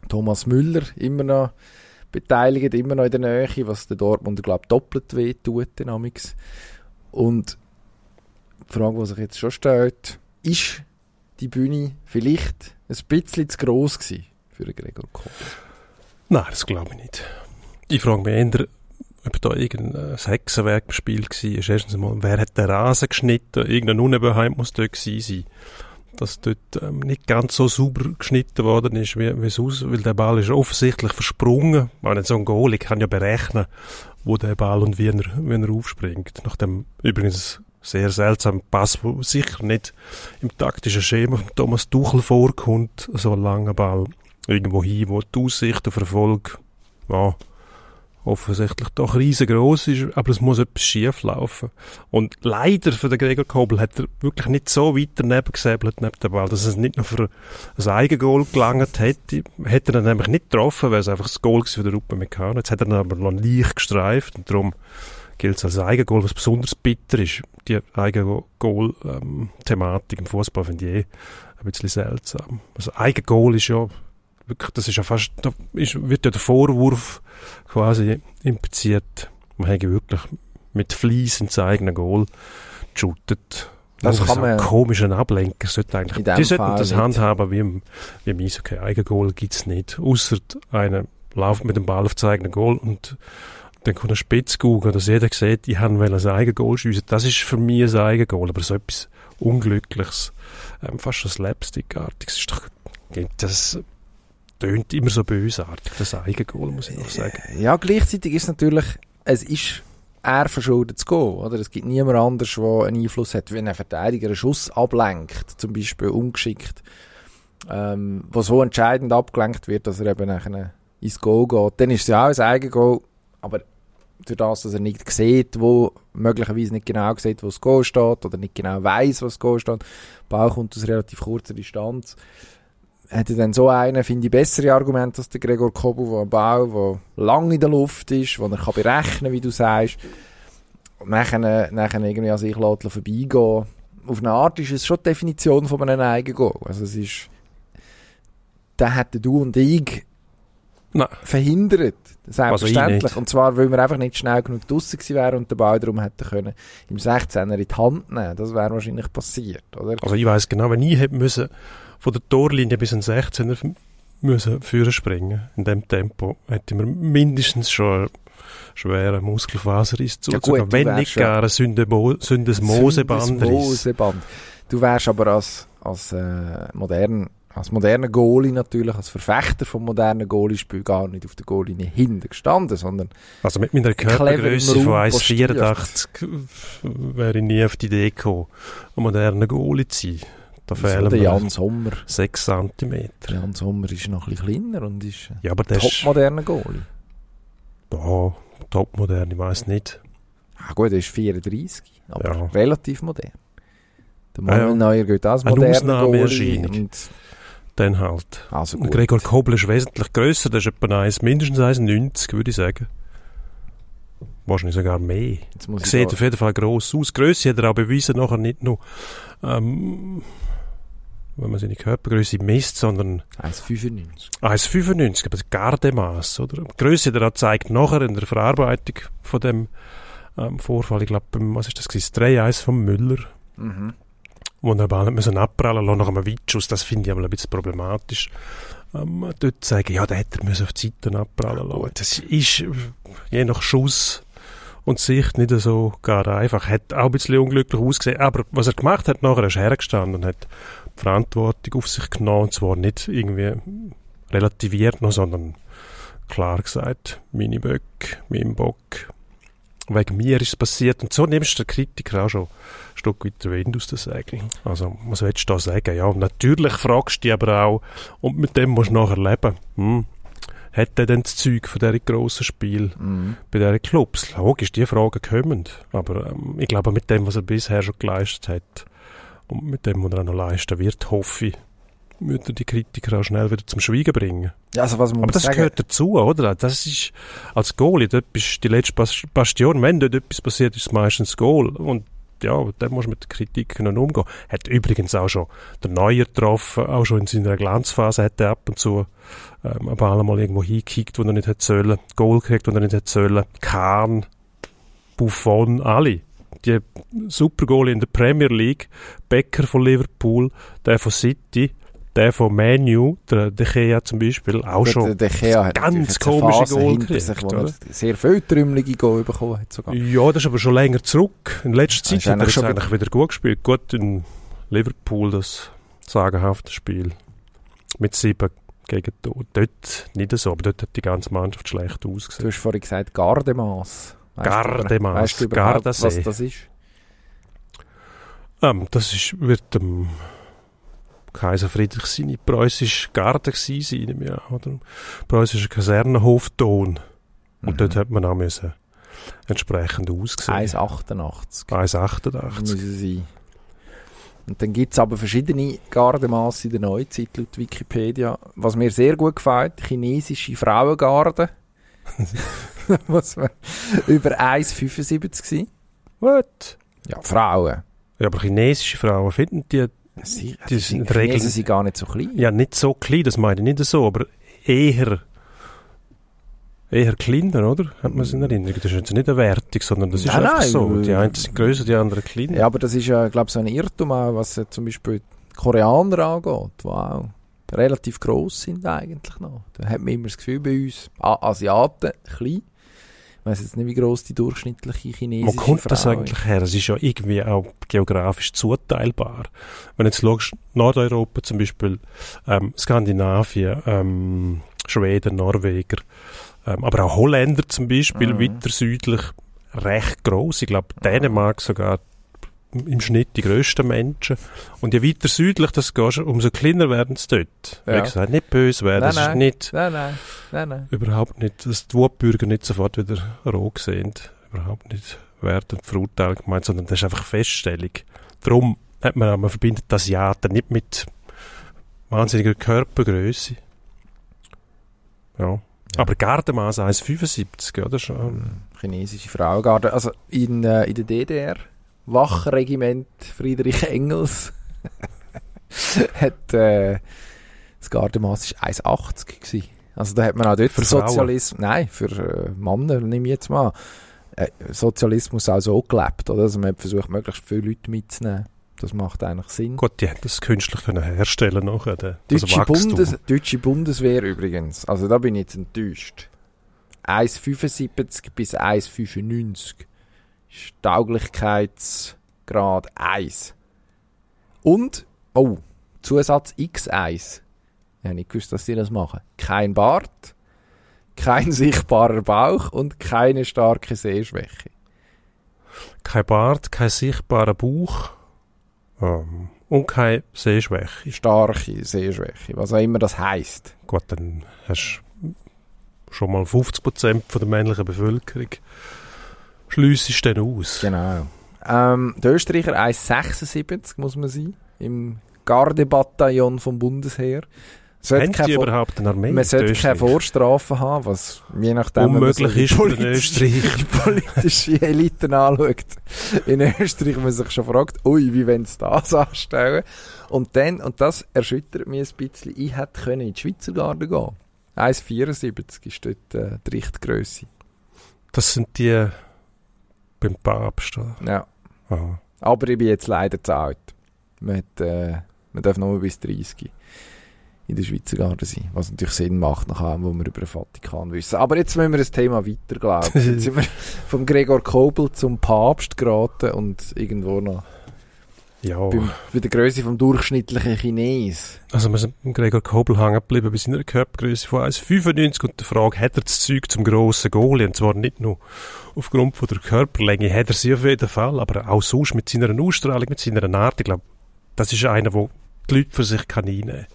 Thomas Müller immer noch beteiligt, immer noch in der Nähe, was der Dortmunder, glaube ich, doppelt weh tut. Dynamics. Und die Frage, die sich jetzt schon stellt, ist die Bühne vielleicht ein bisschen zu gross gewesen für Gregor Koch? Nein, das glaube ich nicht. Ich frage mich eher, ob da irgendein Hexenwerk im Spiel war. Erstens einmal, wer hat den Rasen geschnitten? Irgendeine Unebenheit muss dort gewesen sein. Dass dort ähm, nicht ganz so sauber geschnitten worden ist, wie es aus, weil der Ball ist offensichtlich versprungen. Weil so ein Goal, ich kann ja berechnen, wo der Ball und wie er, wie er aufspringt. Nach dem übrigens sehr seltsamen Pass, wo sicher nicht im taktischen Schema von Thomas Tuchel vorkommt, so ein langer Ball irgendwo hin, wo die Aussicht auf Erfolg ja, offensichtlich doch riesengroß ist, aber es muss etwas schief laufen. Und leider für den Gregor Kobel hat er wirklich nicht so weit daneben gesäbelt neben dem Ball, dass es nicht nur für ein Eigengoal gelangt hätte. Hätte er nämlich nicht getroffen, wäre es einfach das Goal für den Ruppen. Jetzt hat er dann aber noch leicht gestreift und darum gilt es als Eigengoal, was besonders bitter ist. Die Eigengoal-Thematik im Fußball finde ich eh ein bisschen seltsam. Also Eigengoal ist ja wirklich, das ist ja fast, da ist, wird ja der Vorwurf quasi impliziert, man hätte wirklich mit Fleiss ins eigene Goal geshootet. Das kann so man- ein komischer Ablenker sollte eigentlich, die sollten Fall das nicht. handhaben wie im, wie im Eishockey. Eigengoal gibt's nicht. Ausser einer läuft mit dem Ball auf das eigene Goal und dann kommt ein Spitzguger, dass jeder sieht, ich habe ein Eigengoal schiessen. Das ist für mich ein Eigengoal, aber so etwas Unglückliches, ähm, fast schon Slapstick-artiges, das tönt immer so bösartig, das Eigengoal, muss ich noch sagen. Ja, gleichzeitig ist natürlich, es ist er verschuldet zu gehen, oder? Es gibt niemand anders, der einen Einfluss hat, wenn ein Verteidiger einen Schuss ablenkt, zum Beispiel ungeschickt, ähm, wo so entscheidend abgelenkt wird, dass er eben nachher ins Goal geht. Dann ist es ja auch ein Eigengoal, aber durch das, dass er nicht sieht, wo, möglicherweise nicht genau sieht, wo das Goal steht, oder nicht genau weiß, was das Goal steht, Ball kommt aus relativ kurzer Distanz, hätte dann so einen, finde ich, bessere Argumente als der Gregor Kobel, der ein Ball, der lang in der Luft ist, wo er kann berechnen wie du sagst, und nachher, nachher irgendwie an sich vorbeigehen. Auf eine Art ist es schon die Definition von einem Eigengoal. Also es ist, da hätten du und ich Nein. verhindert. Selbstverständlich. Also und zwar, weil wir einfach nicht schnell genug draussen gewesen wären und den Ball darum hätten können im 16er in die Hand nehmen. Das wäre wahrscheinlich passiert, oder? Also ich weiß genau, wenn ich hätte müssen von der Torlinie bis in 16er f- müssen führen springen, in dem Tempo, hätte mir mindestens schon schweren Muskelfaserriss Ja gut, zugezogen, du wenn nicht ja- gar ein Sündemo Sündesmoseband ist. Moseband. Du wärst aber als, als, äh, modern, als moderner Goalie natürlich, als Verfechter vom modernen Goalie-Spiel gar nicht auf der Goalie hinten gestanden, sondern Also mit meiner Körpergröße von Raum 1,84 wäre ich nie auf die Idee gekommen, ein moderner Goalie zu sein. Da so fehlen der Jan Sommer. 6 cm. Jan Sommer ist noch ein bisschen kleiner und ist ein Ja, aber der topmoderner Goalie. ja, topmodern, ich weiß nicht. Ah, gut, er ist 34, aber Ja. relativ modern. Der Ja, ja. Manuel Neuer geht als moderner. Goalie. Und, Dann halt. also Und gut. Gregor Kobel ist wesentlich grösser, der ist etwa 1, mindestens 1,90 würde ich sagen. Wahrscheinlich sogar mehr. Sieht auf jeden Fall gross aus. Grösse hat er auch bewiesen, nachher nicht nur, ähm, wenn man seine Körpergröße misst, sondern 1,95. 1,95, aber das Gardemaß, oder? Die Grösse hat er auch gezeigt nachher in der Verarbeitung von dem ähm, Vorfall. Ich glaube, was ist das gewesen? Das 3-1 von Müller Mhm. wo er Ball nicht müssen abprallen lassen nach einem Weitschuss, das finde ich aber ein bisschen problematisch. Ähm, dort sagen, ja, da hätte er müssen auf die Seiten abprallen lassen. Das ist äh, je nach Schuss und Sicht nicht so gar einfach. Hat auch ein bisschen unglücklich ausgesehen, aber was er gemacht hat, nachher ist er hergestanden und hat die Verantwortung auf sich genommen, und zwar nicht irgendwie relativiert noch, sondern klar gesagt, meine Böck, mein Bock, wegen mir ist es passiert. Und so nimmst du den Kritiker auch schon ein Stück weit der Wind aus den Segeln. Also, was willst du da sagen? Ja, natürlich fragst du dich aber auch, und mit dem musst du nachher leben. Hm. Hat er denn das Zeug von diesen grossen Spiel Mhm. bei diesen Clubs? Logisch, die Fragen kommen. Aber ähm, ich glaube, mit dem, was er bisher schon geleistet hat, und mit dem, was er auch noch leisten wird, hoffe ich, er die Kritiker auch schnell wieder zum Schweigen bringen. Ja, also was man Aber das sagen, gehört dazu, oder? Das ist, als Goalie, dort bist die letzte Bas- Bastion. Wenn dort etwas passiert, ist es meistens Goal. Und ja, dann musst du mit Kritik können umgehen. Hat übrigens auch schon der Neuer getroffen, auch schon in seiner Glanzphase hat er ab und zu ähm, Ball mal irgendwo hingekickt, wo er nicht hätte sollen. Goal gekriegt, wo er nicht hätte sollen. Kahn, Buffon, alle. Die super Goalie in der Premier League, Becker von Liverpool, der von City, der von Manu, der De Gea zum Beispiel, auch der, schon. der, der ganz komische Goal sich, gekriegt, oder? sehr viel trümmelige Goal bekommen hat sogar. Ja, das ist aber schon länger zurück. In letzter Zeit hat er schon eigentlich wieder gut gespielt. Gut in Liverpool, das sagenhafte Spiel. Mit sieben gegen. Dort nicht so, aber dort hat die ganze Mannschaft schlecht Du ausgesehen. hast vorhin gesagt Gardemaß. Du Gardemaß, Weißt du überhaupt, Gardasee. was das ist? Ähm, das ist, wird dem Kaiser Friedrich seine preußische Garde gewesen sein, Jahr, oder? Preußischer Kasernenhofton. Und Mhm. dort hat man auch müssen entsprechend aussehen. 1,88 1,88. müssen sein. Und dann gibt es aber verschiedene Gardemaße in der Neuzeit laut Wikipedia. Was mir sehr gut gefällt, chinesische Frauengarde. Was wir über 1,75 sein. What? Ja, Frauen. Ja, aber chinesische Frauen finden die Sie, Die die sind sind Regeln- sind gar nicht so klein. ja nicht so klein, das meine ich nicht so, aber eher eher kleiner, oder? Hat man es in Erinnerung? Das ist jetzt nicht eine Wertung, sondern das ist Nein, einfach nein, so. Die äh, einen sind grösser, die anderen kleiner. Ja, aber das ist ja, glaube ich, so ein Irrtum auch, was äh, zum Beispiel die Koreaner angeht, die auch relativ gross sind eigentlich noch. Da hat man immer das Gefühl bei uns, Asiaten, klein. Ich weiss jetzt nicht, wie gross die durchschnittliche Wo chinesische kommt das Frau eigentlich her? Es ist ja irgendwie auch geografisch zuteilbar. Wenn jetzt schaust, Nordeuropa zum Beispiel, ähm, Skandinavien, ähm, Schweden, Norweger, ähm, aber auch Holländer zum Beispiel, Mhm. weiter südlich, recht groß. Ich glaube, Dänemark sogar im Schnitt die grössten Menschen. Und je weiter südlich das gehst, umso kleiner werden sie dort. Ja. Wie gesagt, nicht böse werden, Nein, das ist nein. nicht, Nein, nein, nein, nein. überhaupt nicht, dass die Wutbürger nicht sofort wieder roh sehen. Überhaupt nicht wertend verurteilt gemeint, sondern das ist einfach Feststellung. Darum hat man auch, man verbindet die Asiaten nicht mit wahnsinniger Körpergröße. Ja. Aber Gardemaß 1,75, oder? Schon. Chinesische Frauengarde. Also in, äh, in der DDR, Wachregiment Friedrich Engels, hat äh, das Gardemaß ist 1,80 gewesen. Also da hat man auch dort Für Sozialismus, nein, für äh, Männer nehme ich jetzt mal, äh, Sozialismus auch so gelebt, oder? Also man hat versucht, möglichst viele Leute mitzunehmen. Das macht eigentlich Sinn. Gut, die hätten das künstlich können herstellen nachher, der- das Deutsche. Bundes, Deutsche Bundeswehr übrigens, also da bin ich jetzt enttäuscht. 1,75 bis 1,95 ist Tauglichkeitsgrad 1. Und, oh, Zusatz X1. Ich habe nicht gewusst, dass die das machen. Kein Bart, kein sichtbarer Bauch und keine starke Sehschwäche. Kein Bart, kein sichtbarer Bauch ähm, und keine Sehschwäche. Starke Sehschwäche, was auch immer das heisst. Gut, dann hast du schon mal 50% von der männlichen Bevölkerung. Schliessest dann aus. Genau. Ähm, der Österreicher 1,76 muss man sein. Im Gardebataillon vom Bundesheer. Haben die überhaupt eine Armee? man sollte keine? Vorstrafen haben, was je nachdem Unmöglich ist für den politische- Österreicher. die politische Eliten anschaut. In Österreich man sich schon fragt, ui, wie wollen sie das anstellen? Und dann, und das erschüttert mich ein bisschen, ich hätte können in die Schweizer Garde gehen 1,74 ist dort äh, die Richtgrösse. Das sind die beim Papst. oder? Ja. Aha. Aber ich bin jetzt leider zu alt. Man, hat, äh, man darf nur bis 30 in der Schweizer Garde sein. Was natürlich Sinn macht, nach allem, was wir über den Vatikan wissen. Aber jetzt müssen wir das Thema weiter glauben. Jetzt sind wir vom Gregor Kobel zum Papst geraten und irgendwo noch Ja, beim, bei der Größe vom durchschnittlichen Chines. also wir sind beim Gregor Kobel hängen geblieben bei seiner Körpergröße von 1,95 und der Frage, hat er das Zeug zum grossen Goalie? Und zwar nicht nur aufgrund von der Körperlänge, hat er sie auf jeden Fall, aber auch sonst mit seiner Ausstrahlung, mit seiner Art. Ich glaube, das ist einer, wo die Leute für sich kann einnehmen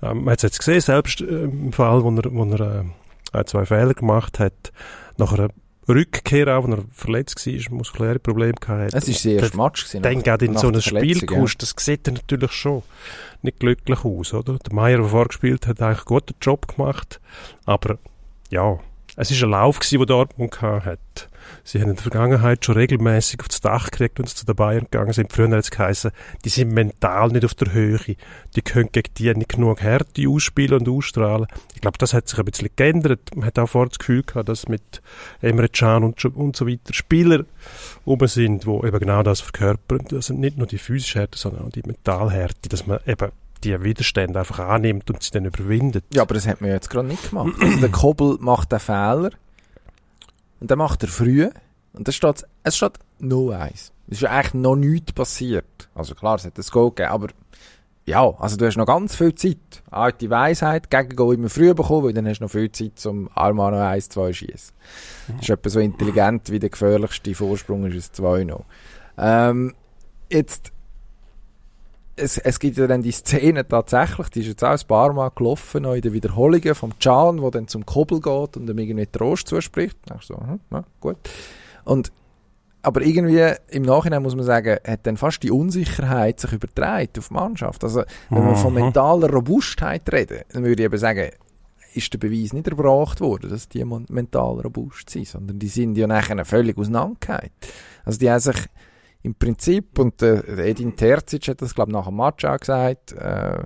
kann. Ähm, man hat es jetzt gesehen, selbst äh, im Fall, wo er, wo er äh, zwei Fehler gemacht hat, nach einer Rückkehr auch, wo er verletzt war, muskuläre Probleme gehabt hat. Es war sein erster Match. Gewesen, Dann gerade in so ein Spiel ja. das sieht dann natürlich schon nicht glücklich aus, oder? Der Meier, der vorgespielt hat, hat eigentlich einen guten Job gemacht, aber ja, es ist ein Lauf gewesen, den Dortmund hat. Sie haben in der Vergangenheit schon regelmäßig aufs Dach gekriegt, wenn sie zu den Bayern gegangen sind. Früher hat es geheißen, die sind mental nicht auf der Höhe. Die können gegen die nicht genug Härte ausspielen und ausstrahlen. Ich glaube, das hat sich ein bisschen geändert. Man hat auch vorher das Gefühl gehabt, dass mit Emre Can und, und so weiter Spieler rum sind, die eben genau das verkörpern. Das sind nicht nur die physische Härte, sondern auch die Mentalhärte, dass man eben die Widerstände einfach annimmt und sie dann überwindet. Ja, aber das hat man jetzt gerade nicht gemacht. Also der Kobel macht den Fehler und dann macht er früh und dann steht es steht 0-1. Es ist ja eigentlich noch nichts passiert. Also klar, es hat ein Goal gegeben, aber ja, also du hast noch ganz viel Zeit. Alte Weisheit, gegen Goal immer früh bekommen, weil dann hast du noch viel Zeit zum Arma noch 1-2 schießen. Das ist etwa so intelligent wie der gefährlichste Vorsprung ist es 2 noch. Ähm, jetzt es, es gibt ja dann die Szene tatsächlich, die ist jetzt auch ein paar Mal gelaufen, noch in den Wiederholungen vom Can, der dann zum Kubbel geht und ihm irgendwie Trost zuspricht. Da denkst du so, hm, ja, gut. Und, aber irgendwie, im Nachhinein muss man sagen, hat dann fast die Unsicherheit sich übertragen auf die Mannschaft. Also, wenn wir von Mhm. mentaler Robustheit reden, dann würde ich eben sagen, ist der Beweis nicht erbracht worden, dass die mental robust sind, sondern die sind ja nachher völlig auseinandergehalten. Also die haben sich im Prinzip, und äh, Edin Terzic hat das, glaube ich, nach dem Match auch gesagt, äh,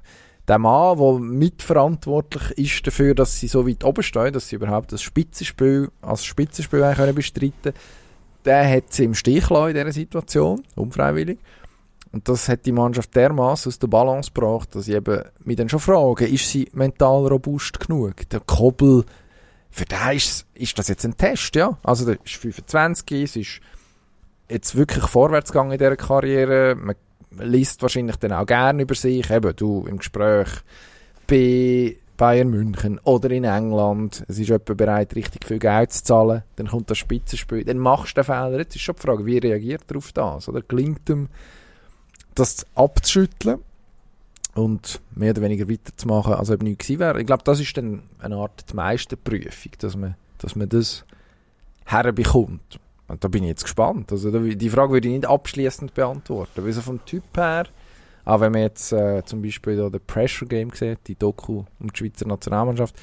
der Mann, der mitverantwortlich ist dafür, dass sie so weit oben stehen, dass sie überhaupt das Spitzenspiel als Spitzenspiel können bestreiten der hat sie im Stich gelassen in dieser Situation, unfreiwillig. Und das hat die Mannschaft dermaßen aus der Balance gebracht, dass ich eben mich dann schon frage, ist sie mental robust genug? Der Kobel, für den ist, ist das jetzt ein Test, ja? Also der ist 25, es ist jetzt wirklich vorwärts gegangen in dieser Karriere. Man liest wahrscheinlich dann auch gerne über sich, eben du im Gespräch bei Bayern München oder in England. Es ist jemand bereit, richtig viel Geld zu zahlen. Dann kommt das Spitzenspiel. Dann machst du den Fehler. Jetzt ist schon die Frage, wie reagiert er auf das? Oder gelingt ihm, das abzuschütteln und mehr oder weniger weiterzumachen, als ob nichts gewesen wäre? Ich glaube, das ist dann eine Art Meisterprüfung, dass man, dass man das herbekommt. Und da bin ich jetzt gespannt. Also da, die Frage würde ich nicht abschließend beantworten, weil so vom Typ her, auch wenn man jetzt äh, zum Beispiel da The Pressure Game sieht, die Doku um die Schweizer Nationalmannschaft,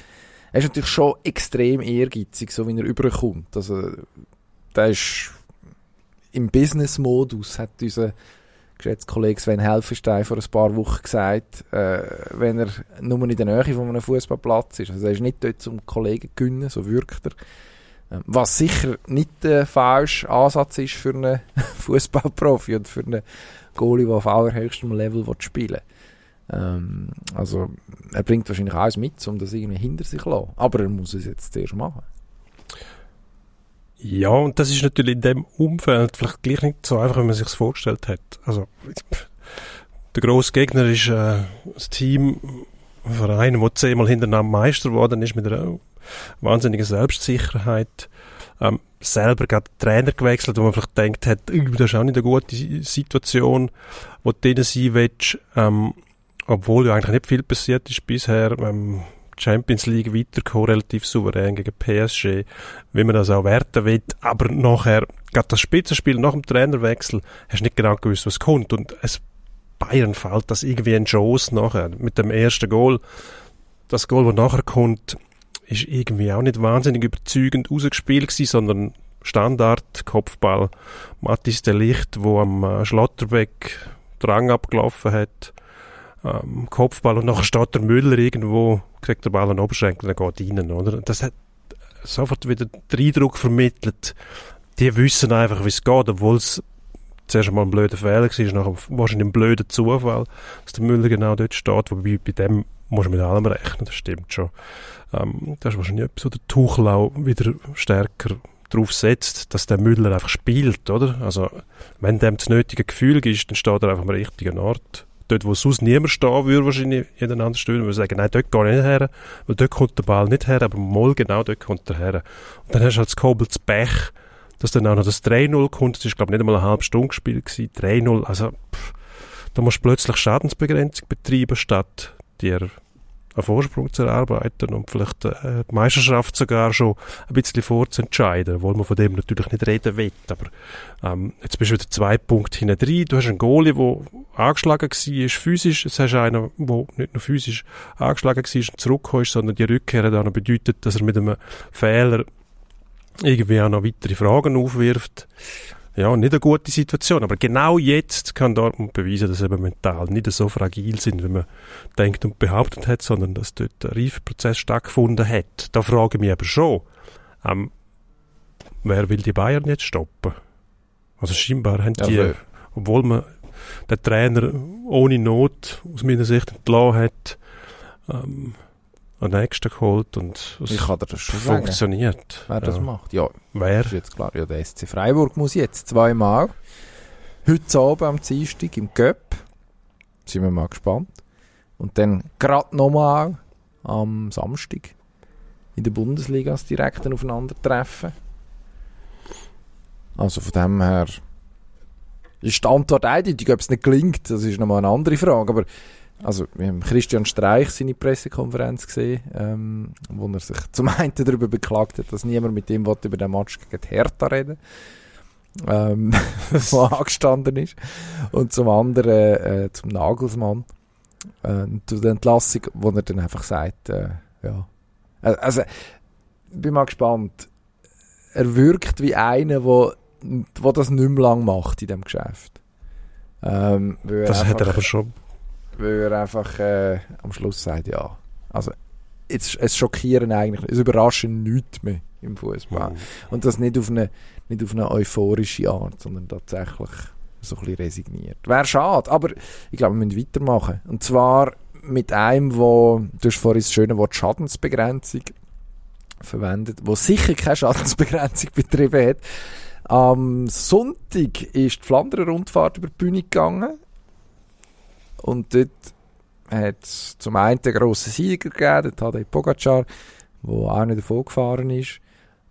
er ist natürlich schon extrem ehrgeizig, so wie er überkommt. Also der ist im Business-Modus, hat unser geschätzter Kollege Sven Helfenstein vor ein paar Wochen gesagt, äh, wenn er nur in der Nähe von einem Fußballplatz ist. Also er ist nicht dort zum Kollegen gewinnen, so wirkt er. Ähm, Was sicher nicht der falsche Ansatz ist für einen Fußballprofi und für einen Goalie, der auf allerhöchstem Level will spielen ähm, Also er bringt wahrscheinlich alles mit, um das irgendwie hinter sich zu lassen. Aber er muss es jetzt zuerst machen. Ja, und das ist natürlich in dem Umfeld vielleicht gleich nicht so einfach, wie man sich vorgestellt hat. Also, der grosse Gegner ist äh, das Team, ein Verein, der zehnmal hintereinander Meister geworden ist, mit einer wahnsinnigen Selbstsicherheit. Ähm, selber gerade Trainer gewechselt, wo man vielleicht denkt hat, «Ui, das ist auch nicht eine gute Situation, wo du drin sein willst. Ähm, obwohl ja eigentlich nicht viel passiert ist bisher. Ähm, Champions League weitergekommen, relativ souverän gegen PSG, wie man das auch werten will. Aber nachher, gerade das Spitzenspiel nach dem Trainerwechsel, hast du nicht genau gewusst, was kommt. Und es Bayern fällt das irgendwie in Chance nachher. Mit dem ersten Goal. Das Goal, das nachher kommt, ist irgendwie auch nicht wahnsinnig überzeugend rausgespielt gewesen, sondern Standard, Kopfball. Mathis de Licht, wo am äh, Schlotterbeck Drang abgelaufen hat. Ähm, Kopfball und nachher steht der Müller irgendwo, kriegt der Ball einen Oberschenkel dann geht rein, oder? Das hat sofort wieder den Eindruck vermittelt, die wissen einfach, wie es geht, obwohl es zuerst einmal ein blöder Fehler war, nachher wahrscheinlich ein blöder Zufall, dass der Müller genau dort steht, wobei bei dem muss man mit allem rechnen, das stimmt schon. Ähm, das ist wahrscheinlich etwas, wo der Tuchel auch wieder stärker drauf setzt, dass der Müller einfach spielt, oder? Also, wenn dem das nötige Gefühl ist, dann steht er einfach am richtigen Ort. Dort, wo sonst niemand stehen würde, wahrscheinlich jeden anderen Stelle, würde sagen, nein, dort gehe ich nicht her, weil dort kommt der Ball nicht her, aber mal genau dort kommt er her. Und dann hast du halt das Kobel zu Pech, dass dann auch noch das 3-0 kommt, das ist, glaube ich, nicht einmal eine halbe Stunde gespielt gewesen, 3-0, also, pff, da musst du plötzlich Schadensbegrenzung betreiben, statt dir einen Vorsprung zu erarbeiten und vielleicht äh, die Meisterschaft sogar schon ein bisschen vorzuentscheiden, obwohl man von dem natürlich nicht reden will. Aber ähm, jetzt bist du wieder zwei Punkte hinten drin. Du hast einen Goalie, der angeschlagen war, physisch. Jetzt hast du einen, der nicht nur physisch angeschlagen war und zurückgekommen ist, sondern die Rückkehr noch bedeutet, dass er mit einem Fehler irgendwie auch noch weitere Fragen aufwirft. Ja, nicht eine gute Situation. Aber genau jetzt kann Dortmund beweisen, dass sie eben mental nicht so fragil sind, wie man denkt und behauptet hat, sondern dass dort ein Reifeprozess stattgefunden hat. Da frage ich mich aber schon, ähm, wer will die Bayern jetzt stoppen? Also scheinbar haben die, Also- obwohl man den Trainer ohne Not aus meiner Sicht entlassen hat, ähm, einen nächsten geholt und es das schon sagen, funktioniert. wer das ja. macht. Ja, Wer? Das ist jetzt klar. Ja, der SC Freiburg muss jetzt zweimal. Heute Abend am Dienstag im Göpp. Sind wir mal gespannt. Und dann gerade nochmal am Samstag in der Bundesliga das direkte Aufeinandertreffen. Also von dem her, ist die Antwort eindeutig. Ob es nicht gelingt, das ist nochmal eine andere Frage. Aber also, wir haben Christian Streich seine Pressekonferenz gesehen, ähm, wo er sich zum einen darüber beklagt hat, dass niemand mit ihm über den Match gegen Hertha reden ähm, wo angestanden ist. Und zum anderen äh, zum Nagelsmann, äh, zu der Entlassung, wo er dann einfach sagt, äh, ja. Äh, Also, ich bin mal gespannt. Er wirkt wie einer, wo, wo das nicht mehr lang macht in dem Geschäft. Ähm, Das hat er aber schon. Weil er einfach äh, am Schluss sagt, ja. Also, jetzt, es schockieren eigentlich, es überraschen nichts mehr im Fußball. Mhm. Und das nicht auf eine, nicht auf eine euphorische Art, sondern tatsächlich so ein bisschen resigniert. Wäre schade, aber ich glaube, wir müssen weitermachen. Und zwar mit einem, wo, du hast vorhin das schöne Wort Schadensbegrenzung verwendet, wo sicher keine Schadensbegrenzung betrieben hat. Am Sonntag ist die Flandrer Rundfahrt über die Bühne gegangen. Und dort hat es zum einen einen grossen Sieger gegeben, den Tadej Pogacar, der auch nicht davon gefahren ist,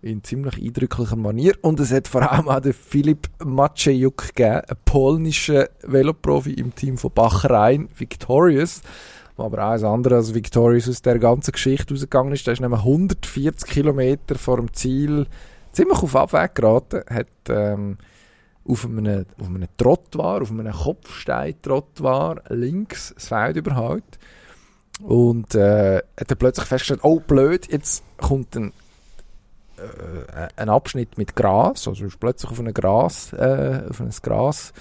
in ziemlich eindrücklicher Manier. Und es hat vor allem auch den Filip Maciejuk gegeben, einen polnischen Veloprofi im Team von Bachrhein, Victorious, aber auch als anderer als Victorious aus der ganzen Geschichte rausgegangen ist. Der ist nämlich 140 Kilometer vor dem Ziel ziemlich auf Abweg geraten, hat ähm, auf einem, auf einem Trottoir, auf einem Kopfstein-Trottoir links das Feld überholt. Und äh, hat dann plötzlich festgestellt, oh blöd, jetzt kommt ein, äh, ein Abschnitt mit Gras, also ist plötzlich auf eine Gras, äh, auf ein Gras,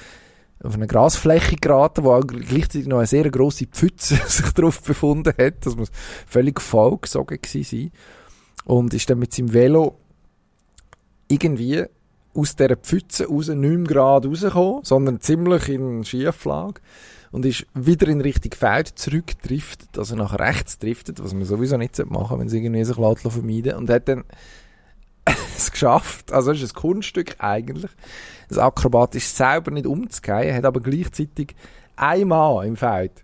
auf eine Grasfläche geraten, wo gleichzeitig noch eine sehr grosse Pfütze sich drauf befunden hat. Das muss völlig vollgesogen gewesen sein. Und ist dann mit seinem Velo irgendwie aus dieser Pfütze raus nicht mehr gerade rausgekommen, sondern ziemlich in Schieflage und ist wieder in Richtung Feld zurückgedriftet, also nach rechts driftet, was man sowieso nicht machen sollte, wenn es irgendwie sich lässt vermeiden und hat dann es geschafft, also ist ein Kunststück eigentlich, das akrobatisch selber nicht umzugehen, hat aber gleichzeitig einmal im Feld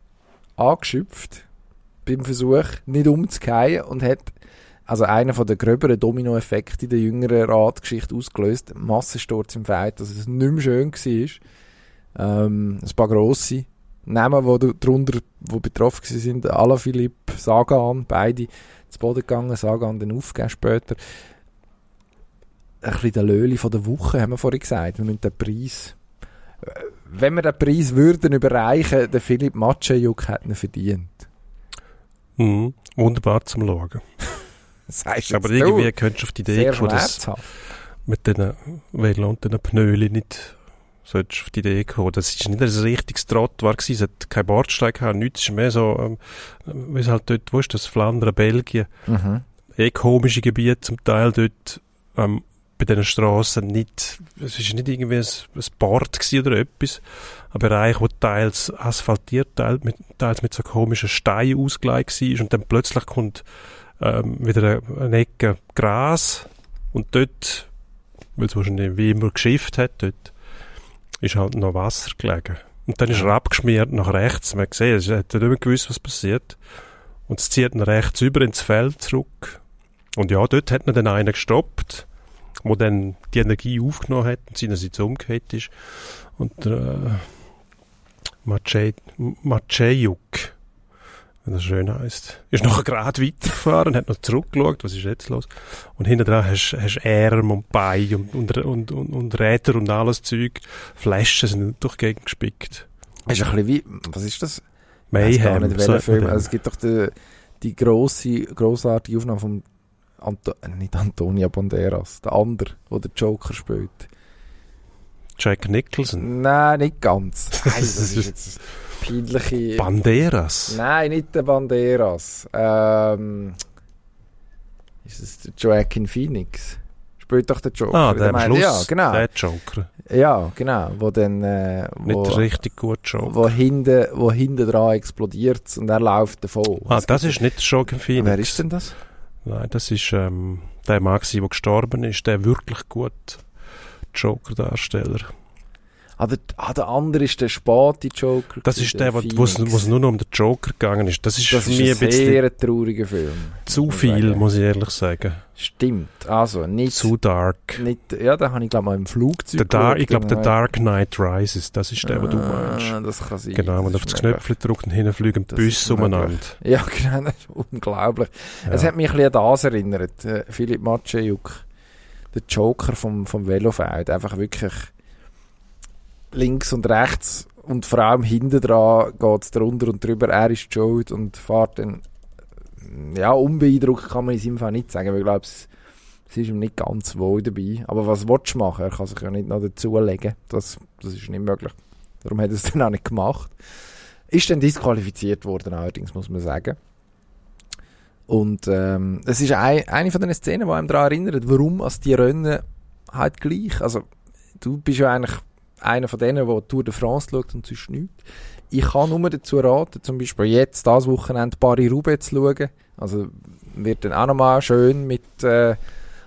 angeschöpft beim Versuch nicht umzugehen und hat also einer von der gröberen Dominoeffekte in der jüngeren Radgeschichte ausgelöst. Massensturz im Feld, dass es nicht mehr schön war. Ähm, ein paar grosse Namen, die da drunter die betroffen waren, sind Alaphilipp, Sagan, beide zu Boden gegangen, Sagan dann aufgegeben später. Ein bisschen der Löli von der Woche, haben wir vorhin gesagt. Wir müssen den Preis, äh, wenn wir den Preis würden überreichen, der Philipp Matschejuk hat ihn verdient. Mhm. Wunderbar zum Schauen. Heißt Aber irgendwie du, könntest du auf die Idee sehr kommen, dass mit diesen Velo und diesen Pnöli nicht solltest auf die Idee kommen. Das ist nicht ein richtiges Trottoir gewesen, es hat kein Bordsteig gehabt, nichts, es ist mehr so, ähm, wie es halt dort, wo ist das, Flandern, Belgien, Mhm. eh komische Gebiete zum Teil dort, ähm, bei diesen Strassen nicht, es ist nicht irgendwie ein, ein Bord oder etwas, ein Bereich, wo teils asphaltiert, teils mit, teils mit so komischen Steinen ausgelegt war und dann plötzlich kommt ähm, wieder eine, Ecke Gras und dort, weil es wahrscheinlich wie immer geschifft hat, dort ist halt noch Wasser gelegen. Und dann ist er abgeschmiert nach rechts. Man gesehen, es hat nicht mehr gewusst, was passiert. Und es zieht ihn rechts über ins Feld zurück. Und ja, dort hat ihn dann einer gestoppt, wo dann die Energie aufgenommen hat und seinerseits umgekehrt ist. Und äh, Maciej- Maciejuk, wenn das schön heisst, ist nachher gerade weitergefahren und hat noch zurückgeschaut, was ist jetzt los. Und hinten dran hast du Arm und Bein und, und, und, und, und Räder und alles Zeug. Flaschen sind durch die Gegend gespickt. Ist ein bisschen wie, was ist das? Mayhem. nicht, so Film. Also es gibt doch die, die grosse, grossartige Aufnahme von Anto äh, nicht Antonia Banderas, der andere, der den Joker spielt. Jack Nicholson. Nein, nicht ganz. Nein, das ist jetzt peinliche... Banderas. Nein, nicht der Banderas. Ähm, ist es der Joaquin Phoenix? Spielt doch der Joker. Ah, Der der am Schluss. Ja, genau. Der Joker. Ja, genau. Wo dann... Äh, Nicht wo, der richtig gute Joker. wo hinten, wo hinten dran explodiert und er läuft davon. Ah, das gibt- ist nicht der Joaquin Phoenix. Wer ist denn das? Nein, das ist ähm, der Mann, der gestorben ist. Der wirklich gut Joker-Darsteller. Ah, der, ah, der andere ist der späte Joker. Das ist der, wo es es nur noch um den Joker gegangen ist. Das ist Das ist mich ein sehr trauriger Film. zu viel, muss ich ehrlich sagen. Stimmt. Also, nicht, Zu dark. nicht ja, da habe ich glaube mal im Flugzeug Der ich glaube, der. Dark Knight Rises, das ist der, den du meinst. Ah, das kann sein. Genau, und Das auf das. Knöpfchen drückt und hinten fliegen Büsse umeinander. Ja, genau, das ist unglaublich. Es Ja. hat mich ein bisschen an das erinnert. Äh, Philipp Matschejuk, der Joker vom, vom Velofeld. Einfach wirklich links und rechts und vor allem hinten dran geht es drunter und drüber. Er ist schuld und fährt dann, ja, unbeeindruckt kann man in seinem Fall nicht sagen, weil ich glaube, es, es ist ihm nicht ganz wohl dabei. Aber was willst du machen? Er kann sich ja nicht noch dazulegen. Das, das ist nicht möglich. Darum hat er es dann auch nicht gemacht. Ist dann disqualifiziert worden, allerdings, muss man sagen. Und ähm, es ist ein, eine von den Szenen, die einem daran erinnert, warum als die Rennen halt gleich. Also, du bist ja eigentlich einer von denen, der Tour de France schaut und sonst nichts. Ich kann nur dazu raten, zum Beispiel jetzt, das Wochenende, Paris-Roubaix zu schauen. Also, wird dann auch nochmal schön mit äh,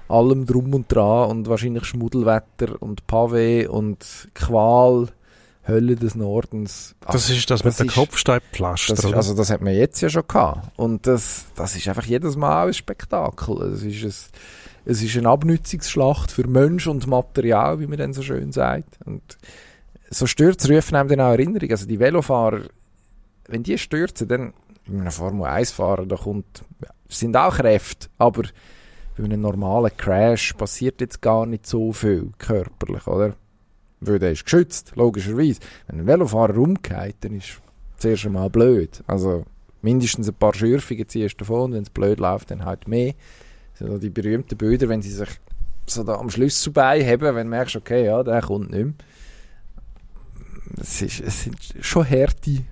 allem Drum und Dran und wahrscheinlich Schmuddelwetter und Pavé und Qual, Hölle des Nordens. Das ist das, mit das dem ist- Kopfsteinpflaster. Das ist, also das hat man jetzt ja schon gehabt. Und das, das ist einfach jedes Mal ein Spektakel. Es ist, ein, es ist eine Abnützungsschlacht für Mensch und Material, wie man dann so schön sagt. Und so Stürze rufen einem dann auch Erinnerung. Also die Velofahrer, wenn die stürzen, dann bei einem Formel 1-Fahrer, da kommt, ja, es sind auch Kräfte, aber bei einem normalen Crash passiert jetzt gar nicht so viel körperlich, oder? Weil der ist geschützt, logischerweise. Wenn ein Velofahrer umgeht, dann ist zuerst einmal blöd. Also mindestens ein paar Schürfungen ziehst du davon, wenn es blöd läuft, dann halt mehr. So die berühmten Bilder, wenn sie sich so da am Schlüsselbein haben, wenn du merkst, okay, ja, der kommt nicht mehr. Es, ist, es sind schon harte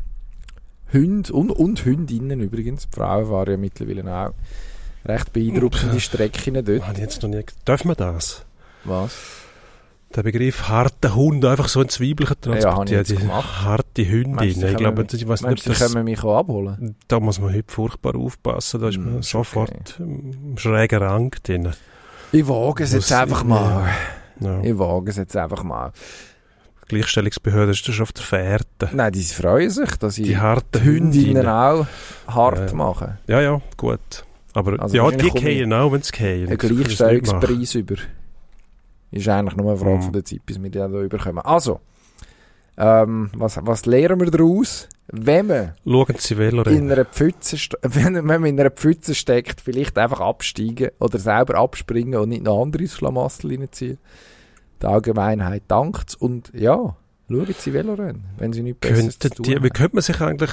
Hunde und, und Hündinnen übrigens. Die Frauen fahren ja mittlerweile auch recht beeindruckende Strecken dort. Habe ich jetzt noch nie. Darf man das? Was? Der Begriff harter Hund einfach so ein Ja, transportieren. jetzt die gemacht. harte Hündin. Ich glaube, das- ich weiß nicht, das, können mich auch abholen? da muss man heute furchtbar aufpassen. Da ist Hm, man sofort im schrägen Rang drin. Ich wage es jetzt einfach mal. Ja. Ich wage es jetzt einfach mal. Die Gleichstellungsbehörde ist da schon auf der Fährte. Nein, die freuen sich, dass ich Die harten Hündinnen auch hart Ja. machen. Ja, ja, gut. Aber Also ja, die gehen auch, wenn sie gehen. Ein Gleichstellungspreis über. Ist eigentlich nur eine Frage Mhm. von der Zeit, bis wir den da überkommen. Also, ähm, was, was lernen wir daraus? Wenn man in einer Pfütze, wenn, wenn man in einer Pfütze steckt, vielleicht einfach absteigen oder selber abspringen und nicht noch andere ins Schlamassel reinziehen. Die Allgemeinheit dankt und ja, schauen Sie Velorennen, wenn Sie nichts Besseres zu Könnten tun die, wie haben. könnte man sich eigentlich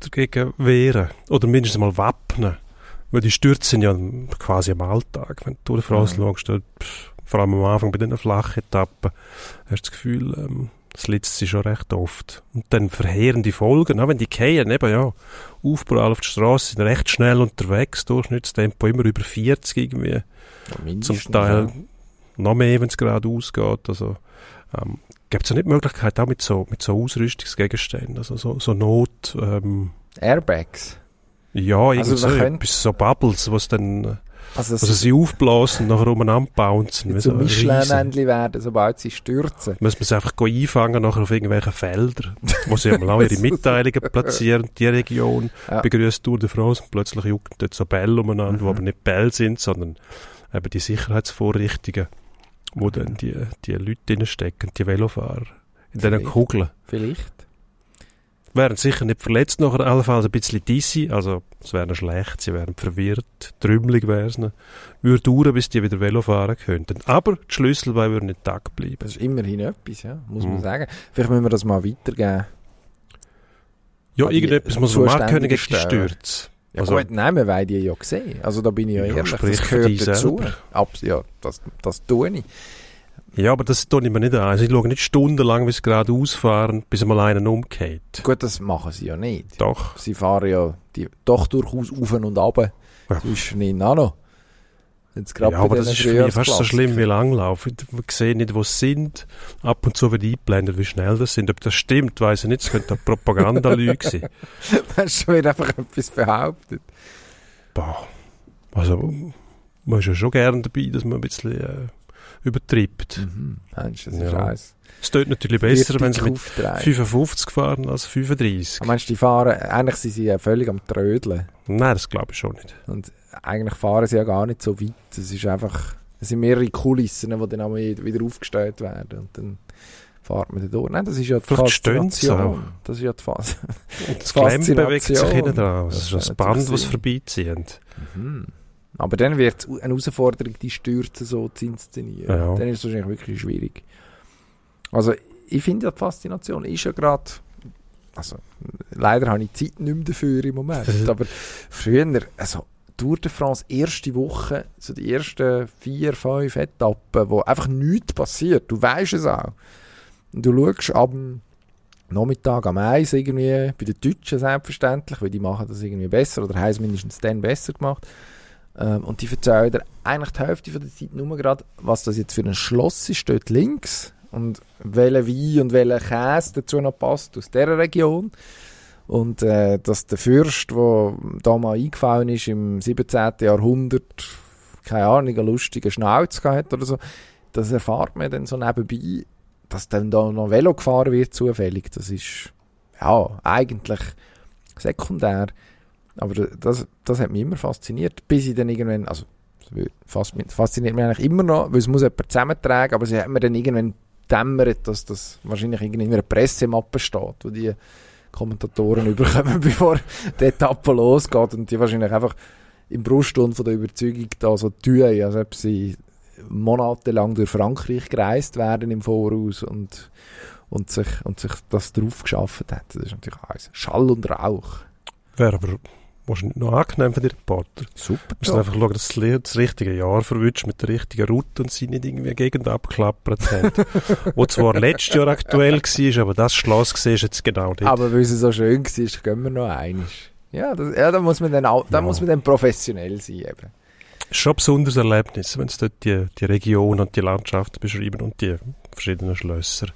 dagegen wehren? Oder mindestens mal wappnen? Weil die Stürze sind ja quasi am Alltag. Wenn du die France Mhm. schaust, dort, pff, vor allem am Anfang bei diesen flachen Etappen, hast du das Gefühl, ähm, das litzt sie schon recht oft. Und dann verheerende Folgen, auch wenn die gehen, eben ja, Aufprall auf die Straße, sind recht schnell unterwegs, Durchschnittstempo immer über 40 irgendwie. Ja, Zum Teil ja. noch mehr, wenn es gerade ausgeht. Also, ähm, gibt es ja nicht die Möglichkeit, auch mit so, mit so Ausrüstungsgegenständen, also so, so Not, ähm, Airbags. ja, irgendwie Also so, so Bubbles, was dann, äh, Also, also sie aufblasen und nachher umeinander bouncen. wie zu so. Michelin-Männchen werden, sobald sie stürzen. Müssen wir sie einfach einfangen nachher auf irgendwelchen Feldern, wo sie einmal auch ihre Mitteilungen platzieren, die Region Ja. begrüßt Tour de France und plötzlich jucken dort so Bälle umeinander, die Mhm. aber nicht Bälle sind, sondern eben die Sicherheitsvorrichtungen, wo dann die, die Leute drinstecken, die Velofahrer, in diesen. Kugeln. Vielleicht. Wären sicher nicht verletzt, nachher allenfalls ein bisschen dizzy, also es wäre schlecht, sie wären verwirrt, trümmelig wäre es ihnen. Würde dauern, bis die wieder Velo fahren könnten. Aber die Schlüsselbeine würden nicht tag bleiben. Das ist immerhin etwas, ja, muss man Mhm. sagen. Vielleicht müssen wir das mal weitergeben. Ja, irgendetwas muss man machen können gegen die Stürze. Ja Also- gut, nein, wir wollen die ja sehen. Also da bin ich ja, Ja, ehrlich, das gehört dazu. Abs ja, das, das tue ich. Ja, aber das tue ich mir nicht an. Also ich schaue nicht stundenlang, wie sie gerade ausfahren, bis einmal einen umgeht. Gut, das machen sie ja nicht. Doch. Sie fahren ja die, doch durchaus auf und ab. Ja. Zwischen ihnen auch noch. Ja, aber das ist für mich fast so schlimm wie Langlaufen. Wir sehen nicht, wo sie sind. Ab und zu wird eingeblendet, wie schnell das sind. Ob das stimmt, weiß ich nicht. Es könnte eine Propagandalüge sein. Hast du schon wieder einfach etwas behauptet? Boah. Also, man ist ja schon gerne dabei, dass man ein bisschen äh, übertreibt. Mhm. Meinst du, das ist Ja. eins? Es tut natürlich besser, wenn sie mit aufgetragen. 55 fahren als 35. Ah, Meinst du, die fahren, eigentlich sind sie ja völlig am Trödeln. Nein, das glaube ich schon nicht. Und eigentlich fahren sie ja gar nicht so weit. Es ist einfach, es sind mehrere Kulissen, die dann wieder aufgestellt werden. Und dann fährt man da durch. Nein, das ist ja die Vielleicht Faszination. Das ist ja die Phase. Und das Klemm bewegt sich hinten dran. Das ist das Band, das vorbeizieht. Mhm. Aber dann wird es eine Herausforderung, die Stürze so zu inszenieren. Ja. Dann ist es wahrscheinlich wirklich schwierig. Also, ich finde ja die Faszination ist ja gerade. Also, leider habe ich Zeit nicht mehr dafür im Moment. aber früher, also, Tour de France, erste Woche, so die ersten vier, fünf Etappen, wo einfach nichts passiert. Du weißt es auch. Und du schaust ab dem Nachmittag am Eis irgendwie, bei den Deutschen selbstverständlich, weil die machen das irgendwie besser oder haben es mindestens dann besser gemacht. Ähm, und die erzählen dir eigentlich die Hälfte von der Zeit nur gerade, was das jetzt für ein Schloss ist, dort links und welcher Wein und welcher Käse dazu noch passt aus dieser Region. Und äh, dass der Fürst, der da mal eingefallen ist im 17. Jahrhundert, keine Ahnung, einen lustigen Schnauz gehabt oder so, das erfahrt man dann so nebenbei, dass dann da noch Velo gefahren wird zufällig. Das ist ja eigentlich sekundär. Aber das, das hat mich immer fasziniert, bis ich dann irgendwann, also das fas- fasziniert mich eigentlich immer noch, weil es muss jemand zusammentragen, aber sie hat mir dann irgendwann dämmert, dass das wahrscheinlich in einer Pressemappe steht, wo die Kommentatoren überkommen, bevor die Etappe losgeht und die wahrscheinlich einfach im Brustton von der Überzeugung da so tun, als ob sie monatelang durch Frankreich gereist werden im Voraus und, und, sich, und sich das drauf geschafft hat. Das ist natürlich alles Schall und Rauch. Wäre aber wahrscheinlich noch angenehm für die Reporter. Super. Du musst einfach schauen, dass du das richtige Jahr verwünscht mit der richtigen Route und sie nicht irgendwie Gegend abgeklappert haben. Wo zwar letztes Jahr aktuell war, aber das Schloss siehst du jetzt genau nicht. Aber weil es so schön war, gehen wir noch einiges. Ja, das, ja, da muss man dann auch, da Ja. muss man dann professionell sein eben. schon ein besonderes Erlebnis, wenn sie dort die, die Region und die Landschaft beschreiben und die verschiedenen Schlösser.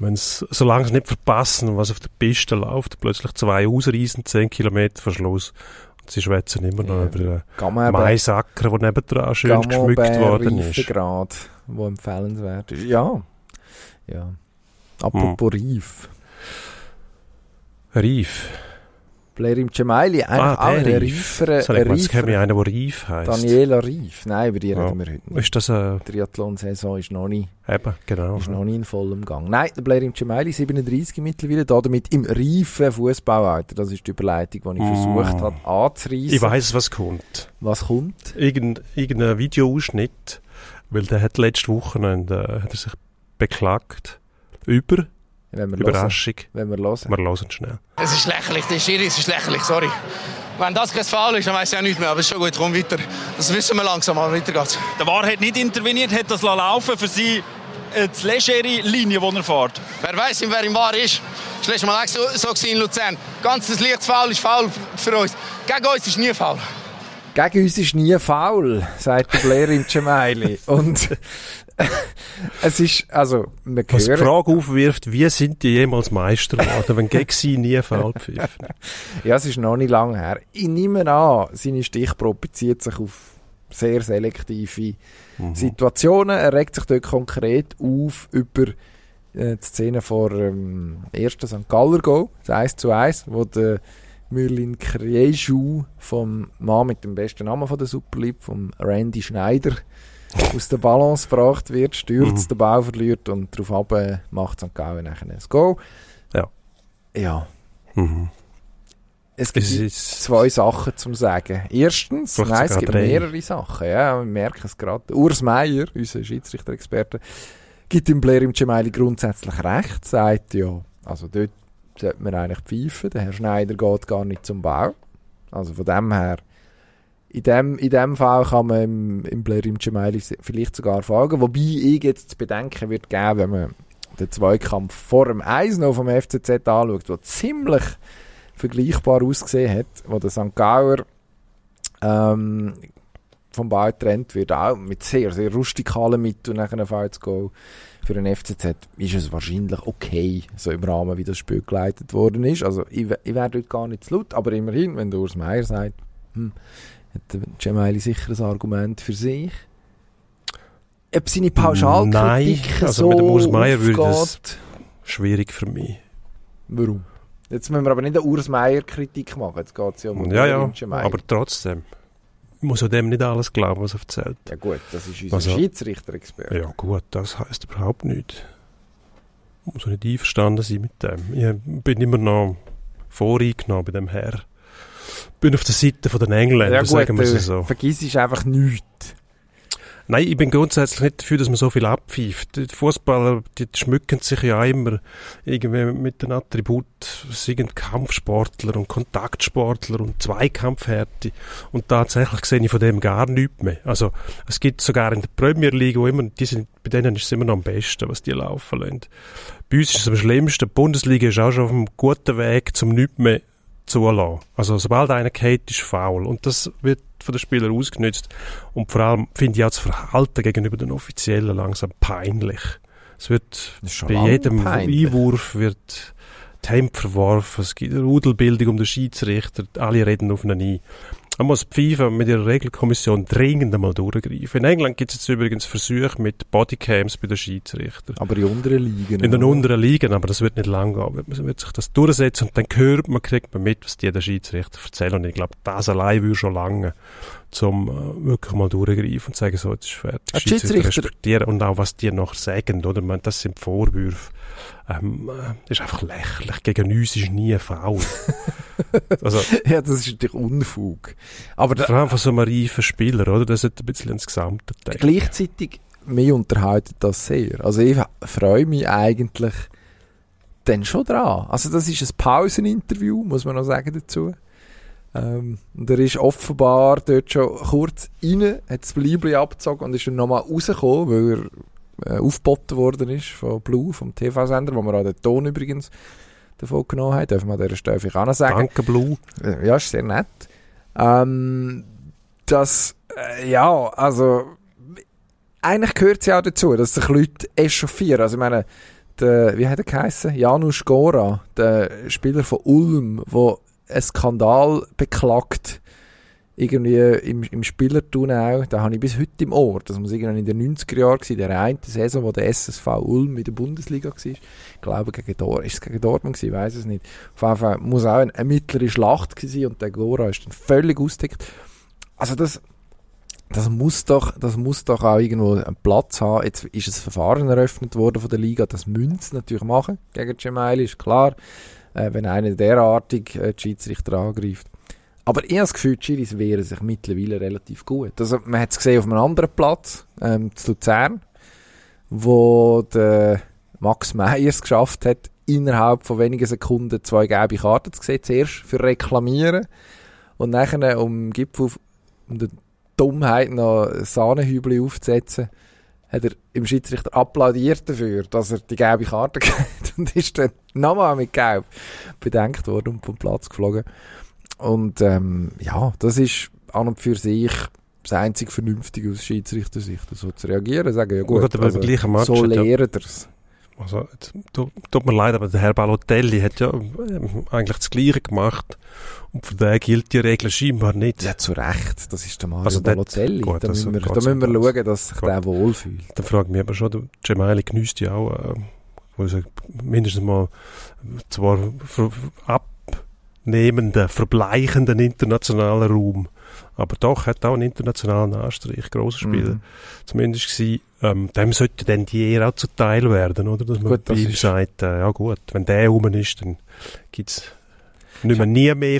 Wenn sie, solange sie nicht verpassen, was auf der Piste läuft, plötzlich zwei ausreisen, 10 Kilometer vor Schluss. Und sie schwätzen immer noch Ja. über den Gamma Maisacker, der nebendran schön geschmückt worden ist. Reifegrad, wo empfehlenswert ist. Ja. Ja. Apropos Hm. Reif. Reif. Blair im Cemaili, einfach Ah, auch ein Reif. reifere, Das habe ich gemeint, einer, der Reif heisst. Daniela Reif. Nein, über die Ja. reden wir heute nicht. Ist das ein... Die Triathlon-Saison ist noch nicht, Eben, genau. ist noch nicht in vollem Gang. Nein, der Blair im Cemaili, 37 mittlerweile, da damit im reifen Fußballalter. Das ist die Überleitung, die ich Mm. versucht habe anzureissen. Ich weiss, was kommt. Was kommt? Irgend, irgendein Videoausschnitt, weil der hat letzte Woche noch, äh, hat er sich beklagt über Wenn wir Überraschung. Hören. Wenn wir hören. Wir hören schnell. Es ist lächerlich, der Schiri, es ist lächerlich, sorry. Wenn das kein Foul ist, dann weiss ich auch nicht mehr, aber es ist schon gut, komm weiter. Das wissen wir langsam, aber weiter geht's. Der VAR hat nicht interveniert, hat das laufen für sie äh, die legere Linie, die er fährt. Wer weiß, wer im Wahr ist. Das war letztes Mal auch so, so in Luzern. Ganzes leichtes Foul ist Foul für uns. Gegen uns ist nie Foul. Gegen uns ist nie faul, sagt der Blair im Cemaili. Und es ist, also, wir Was die Frage aufwirft, wie sind die jemals Meister geworden, wenn sie nie pfiffen? ja, es ist noch nicht lange her. Ich nehme an, seine Stichprobe bezieht sich auf sehr selektive Situationen. Er regt sich dort konkret auf über äh, die Szene vor ähm, ersten St. Galler Go, das 1 zu 1, wo der Mürlin Krieschu vom Mann mit dem besten Namen von der Super League, vom Randy Schneider, aus der Balance gebracht wird, stürzt, Mhm. den Ball verliert und darauf äh, macht St. Gallen nachher ein Go. Ja. Ja. Mhm. Es gibt Es zwei Sachen zum sagen. Erstens, nein, es gibt drei. mehrere Sachen. Ja, wir merken es gerade. Urs Meier, unser Schiedsrichter-Experte, gibt dem Blair im Cemaili grundsätzlich recht. Sagt ja, also dort sollte man eigentlich pfeifen. Der Herr Schneider geht gar nicht zum Bau. Also von dem her, in dem, in dem Fall kann man im, im Blair im Cemaili vielleicht sogar folgen. Wobei ich jetzt zu bedenken wird geben, wenn man den Zweikampf vor dem 1 noch vom FCZ anschaut, der ziemlich vergleichbar ausgesehen hat, wo der St. Gauer ähm, vom Ball getrennt wird, auch mit sehr, sehr rustikalen Mitteln nachher Fall Goal für den FCZ, ist es wahrscheinlich okay, so im Rahmen, wie das Spiel geleitet worden ist. Also ich, ich wäre dort gar nicht zu laut, aber immerhin, wenn Urs Meier sagt, hm, hat Cemaili sicher ein Argument für sich. ob seine Pauschalkritik Nein, also so mit dem Urs Meier würde das-. Schwierig für mich. Warum? Jetzt müssen wir aber nicht eine Urs Meier-Kritik machen. Jetzt geht es ja um Ja, ja, Meier. aber trotzdem. Ich muss auch dem nicht alles glauben, was er erzählt. Ja gut, das ist unser Also- Schiedsrichter-Experte. Ja gut, das heißt überhaupt nichts. Ich muss auch nicht einverstanden sein mit dem. Ich bin immer noch voreingenommen bei dem Herr. Bin auf der Seite von den Engländern, Ja gut, sagen wir es so. vergiss einfach nichts. Nein, ich bin grundsätzlich nicht dafür, dass man so viel abpfeift. Die Fußballer, die schmücken sich ja immer irgendwie mit den Attribut, sind Kampfsportler und Kontaktsportler und Zweikampfhärte. Und tatsächlich sehe ich von dem gar nichts mehr. Also, es gibt sogar in der Premier League, wo immer, die sind, bei denen ist es immer noch am besten, was die laufen lassen. Bei uns ist es am schlimmsten. Die Bundesliga ist auch schon auf einem guten Weg zum nichts mehr zulassen. Also, sobald einer geht, ist faul. Und das wird von den Spielern ausgenutzt. Und vor allem finde ich auch das Verhalten gegenüber den Offiziellen langsam peinlich. Es wird bei jedem peinlich. Einwurf wird die Hemd verworfen, es gibt eine Rudelbildung um den Schiedsrichter, alle reden auf ihn ein. Man muss die FIFA mit ihrer Regelkommission dringend einmal durchgreifen. In England gibt es jetzt übrigens Versuche mit Bodycams bei den Schiedsrichtern. Aber in unteren Ligen. In den oder? unteren Ligen, aber das wird nicht lang gehen. Man wird sich das durchsetzen und dann hört man, kriegt man mit, was die den Schiedsrichter erzählen. Und ich glaube, das allein würde schon lange, um äh, wirklich mal durchgreifen und sagen, so, jetzt ist fertig. Ah, die Schiedsrichter- respektieren und auch, was die nachher sagen, oder? Ich meine, das sind Vorwürfe. Ähm, äh, das ist einfach lächerlich. Gegen uns ist nie ein Foul. also, ja, das ist natürlich Unfug. Aber da, vor allem von so einem reifen Spieler, oder? Das hat ein bisschen ins Gesamte denken. gleichzeitig, mich unterhaltet das sehr. Also ich freue mich eigentlich dann schon dran. Also das ist ein Pauseninterview, muss man noch sagen dazu. Ähm, und er ist offenbar dort schon kurz rein, hat das Bleibli abgezogen und ist dann nochmal rausgekommen, weil er äh, aufgeboten worden ist von Blue, vom TV-Sender, wo wir auch den Ton übrigens davon genommen haben. Dürfen wir an dieser Stelle vielleicht auch noch sagen. Danke, Blue. Äh, Ja, ist sehr nett. Ähm, das, äh, ja, also, eigentlich gehört es ja auch dazu, dass sich Leute echauffieren. Also, ich meine, der, wie hat er geheißen? Janusz Gora, der Spieler von Ulm, der einen Skandal beklagt, irgendwie im, im Spielertun auch, da habe ich bis heute im Ohr. Das muss irgendwann in den 90er Jahren gewesen, der eine Saison, wo der SSV Ulm in der Bundesliga war. Ich glaube, gegen Dor ist es gegen Dortmund gewesen, ich weiß es nicht. Auf jeden Fall muss auch eine, mittlere Schlacht gewesen sein und der Gora ist dann völlig ausgedeckt. Also das, das muss doch, das muss doch auch irgendwo einen Platz haben. Jetzt ist ein Verfahren eröffnet worden von der Liga, das müssen sie natürlich machen gegen Gemelli, ist klar, äh, wenn einer derartig äh, die Schiedsrichter angreift. Aber ich habe das Gefühl, die Schiris wehren sich mittlerweile relativ gut. Also, man hat es gesehen auf einem anderen Platz, ähm, zu Luzern, wo der Max Meyer es geschafft hat, innerhalb von wenigen Sekunden zwei gelbe Karten zu sehen. Zuerst für Reklamieren und nachher um Gipfel, um die Dummheit noch Sahnehübel aufzusetzen, hat er im Schiedsrichter applaudiert dafür, dass er die gelbe Karte kriegt und ist dann nochmal mit Gelb bedenkt worden und vom Platz geflogen. Und ähm, ja, das ist an und für sich das einzig Vernünftige aus Schiedsrichtersicht, so zu reagieren, sagen, ja gut, Gut, aber also, Match so ja- lehren er's. Also, jetzt, tut mir leid, aber der Herr Balotelli hat ja ähm, eigentlich das Gleiche gemacht. Und von daher gilt die Regel scheinbar nicht. Ja, zu Recht, das ist der Mario Also Balotelli. gut, da also müssen wir, da müssen wir schauen, dass sich Gut. der wohlfühlt. Dann frage ich mich aber schon, der Gemelli genießt ja auch, äh, ich mindestens mal zwar ver abnehmenden, verbleichenden internationalen Raum, aber doch hat auch einen internationalen Anstrich, grosser Spieler Mhm. zumindest gewesen. Ähm, dem sollte dann die Ehre auch zuteil werden, oder? Dass man Gut, bei das ihm ist- sagt, äh, ja gut, wenn der rum ist, dann gibt's nicht mehr nie mehr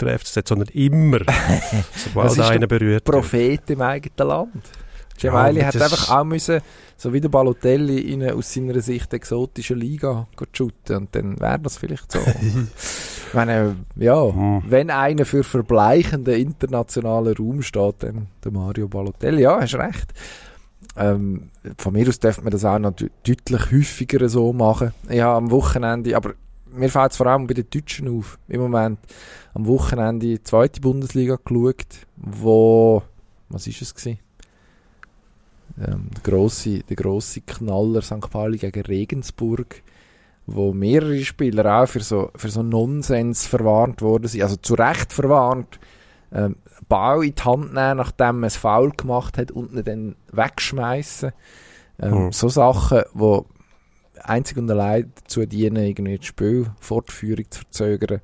die FCZ, sondern immer, sobald einer berührt. Prophet im eigenen Land. Gemelli Ja, hat einfach auch müssen, so wie der Balotelli, in eine aus seiner Sicht exotische Liga shooten und dann wäre das vielleicht so. ich meine, ja, Hm. wenn einer für verbleichenden internationalen Raum steht, dann der Mario Balotelli. Ja, hast recht. Ähm, von mir aus dürfte man das auch noch de- deutlich häufiger so machen. Habe am Wochenende, aber mir fällt es vor allem bei den Deutschen auf, im Moment, am Wochenende die zweite Bundesliga geschaut, wo, was ist es gewesen? Ähm, der grosse, der grosse Knaller St. Pauli gegen Regensburg, wo mehrere Spieler auch für so, für so Nonsens verwarnt worden sind, also zu Recht verwarnt, ähm, Ball in die Hand nehmen, nachdem man ein Foul gemacht hat und ihn dann wegschmeißen. Ähm, Mhm. So Sachen, die einzig und allein dazu dienen, irgendwie die Spielfortführung zu verzögern.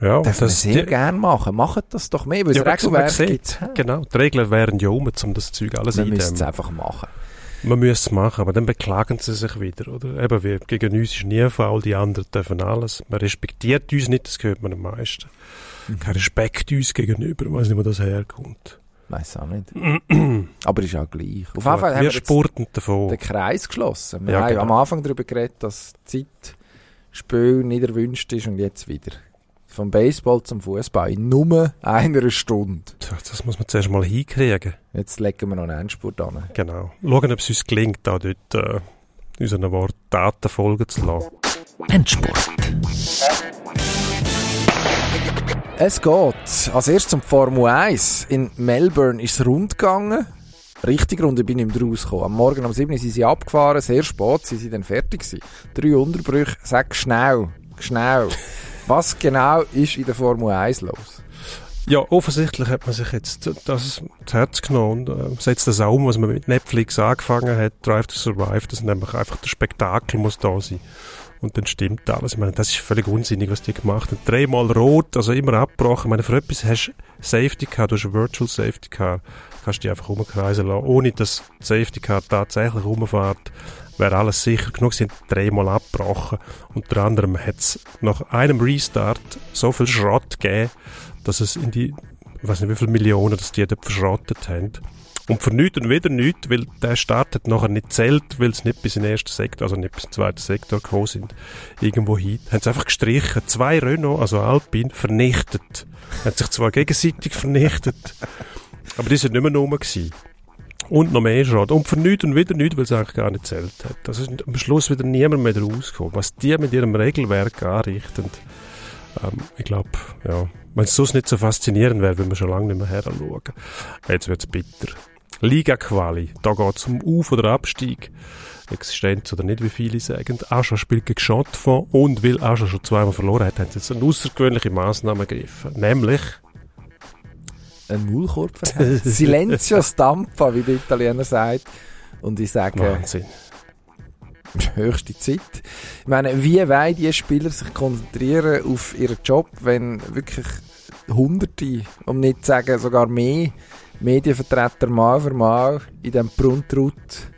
Ja, Darf das, sehr gerne machen. Macht das doch mehr, weil Ja, das Regelwerk gibt genau, die Regeln wären ja um, um das Zeug alles Man müsste es einfach machen. Man müsste es machen, aber dann beklagen sie sich wieder, oder? Eben, wie, gegen uns ist nie Foul, die anderen dürfen alles. Man respektiert uns nicht, das gehört man am meisten. Kein Respekt uns gegenüber, ich weiß nicht, wo das herkommt. Weiß auch nicht. Aber ist auch gleich. Auf jeden Fall haben wir wir spurten davon. den Kreis geschlossen. Wir Ja, haben genau. am Anfang darüber geredet, dass Zeitspiel nicht erwünscht ist und jetzt wieder. Vom Baseball zum Fußball in nur einer Stunde. Das muss man zuerst mal hinkriegen. Jetzt legen wir noch einen Endspurt an. Genau. Schauen, ob es uns gelingt, da dort äh, unseren Wort Daten folgen zu lassen. Endspurt. Es geht als erstes um die Formel 1. In Melbourne ist es rund gegangen. Richtig rund, ich bin nicht mehr rausgekommen. Am Morgen um 7 Uhr sind sie abgefahren, sehr spät sind sie dann fertig gewesen. Drei Unterbrüche, sag schnell, schnell. Was genau ist in der Formel 1 los? Ja, offensichtlich hat man sich jetzt das zu Herz genommen und äh, setzt das auch um, was man mit Netflix angefangen hat, Drive to Survive, dass nämlich einfach der Spektakel muss da sein. Und dann stimmt alles. Ich meine, das ist völlig unsinnig, was die gemacht haben. Dreimal rot, also immer abgebrochen. Ich meine, für etwas hast du Safety Car, du hast Virtual Safety Car, kannst du die einfach rumkreisen lassen, ohne dass Safety Car tatsächlich rumfährt. Wäre alles sicher genug, sie dreimal abgebrochen. Unter anderem hat es nach einem Restart so viel Schrott gegeben, dass es in die, ich weiß nicht wie viele Millionen, dass die dort verschrottet haben. Und für nichts und wieder nichts, weil der Start hat nachher nicht zählt, weil es nicht bis in den ersten Sektor, also nicht bis in den zweiten Sektor gekommen sind, irgendwo hin. Haben sie einfach gestrichen. Zwei Renault, also Alpine, vernichtet. Haben sich zwar gegenseitig vernichtet, aber die sind nicht mehr rum. Und noch mehr Schrott. Und für nichts und wieder nichts, weil es eigentlich gar nicht zählt hat. Also ist am Schluss wieder niemand mehr rausgekommen. Was die mit ihrem Regelwerk anrichten, ähm, ich glaube, ja, wenn es sonst nicht so faszinierend wäre, würden wir schon lange nicht mehr heranschauen. Jetzt wird es bitter. Liga-Quali, da geht es um Auf- oder Abstieg. Existenz oder nicht, wie viele sagen. Ascha spielt gegen Schottfonds und weil Ascha schon zweimal verloren hat, haben sie jetzt eine außergewöhnliche Massnahme gegriffen. Nämlich, Ein Maulkorb verhängt. Silenzio stampa, wie der Italiener sagt. Und ich sage, Wahnsinn. höchste Zeit. Ich meine, wie wollen die Spieler sich konzentrieren auf ihren Job, wenn wirklich Hunderte, um nicht zu sagen sogar mehr, Medienvertreter mal für mal in diesem Bruntrut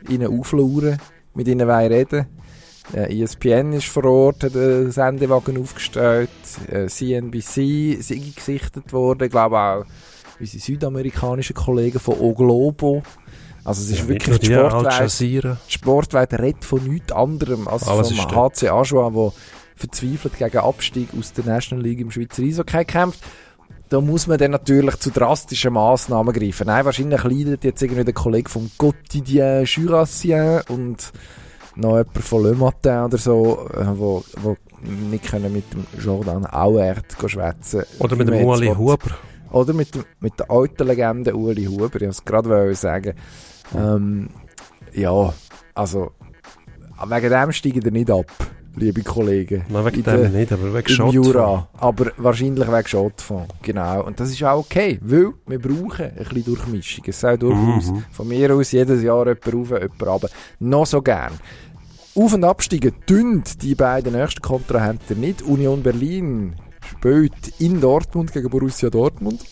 ihnen auflauern, mit ihnen reden. Äh, ESPN ist vor Ort, hat einen Sendewagen aufgestellt, äh, CNBC sind gesichtet worden, ich glaube auch unsere südamerikanischen Kollegen von O Globo. Also es ist Ja, wirklich die Sportwelt Sportwelt redet von nichts anderem als Alles vom. HC Aschua, der verzweifelt gegen Abstieg aus der National League im Schweizer Eishockey kämpft. Da muss man dann natürlich zu drastischen Massnahmen greifen. Nein, wahrscheinlich leidet jetzt irgendwie der Kollege vom Quotidien Jurassien und noch jemand von Le Matin oder so, äh, wo, wo nicht können mit dem Jordan Auert schwätzen Oder mit dem Ueli. Huber. Oder mit, dem, mit der alten Legende Uli Huber, ich wollte es gerade wollen sagen. Ähm, ja, also, wegen dem steigen ihr nicht ab, liebe Kollegen. Nein, wegen In dem nicht, aber wegen Schottfonds. Jura. Aber wahrscheinlich wegen Schottfonds. Genau. Und das ist auch okay, weil wir brauchen ein bisschen Durchmischung. Es soll durchaus Mhm. von mir aus jedes Jahr jemand rauf, jemand runter. Noch so gern. Auf- und absteigen tun die beiden nächsten Kontrahenten nicht. Union Berlin spielt in Dortmund gegen Borussia Dortmund.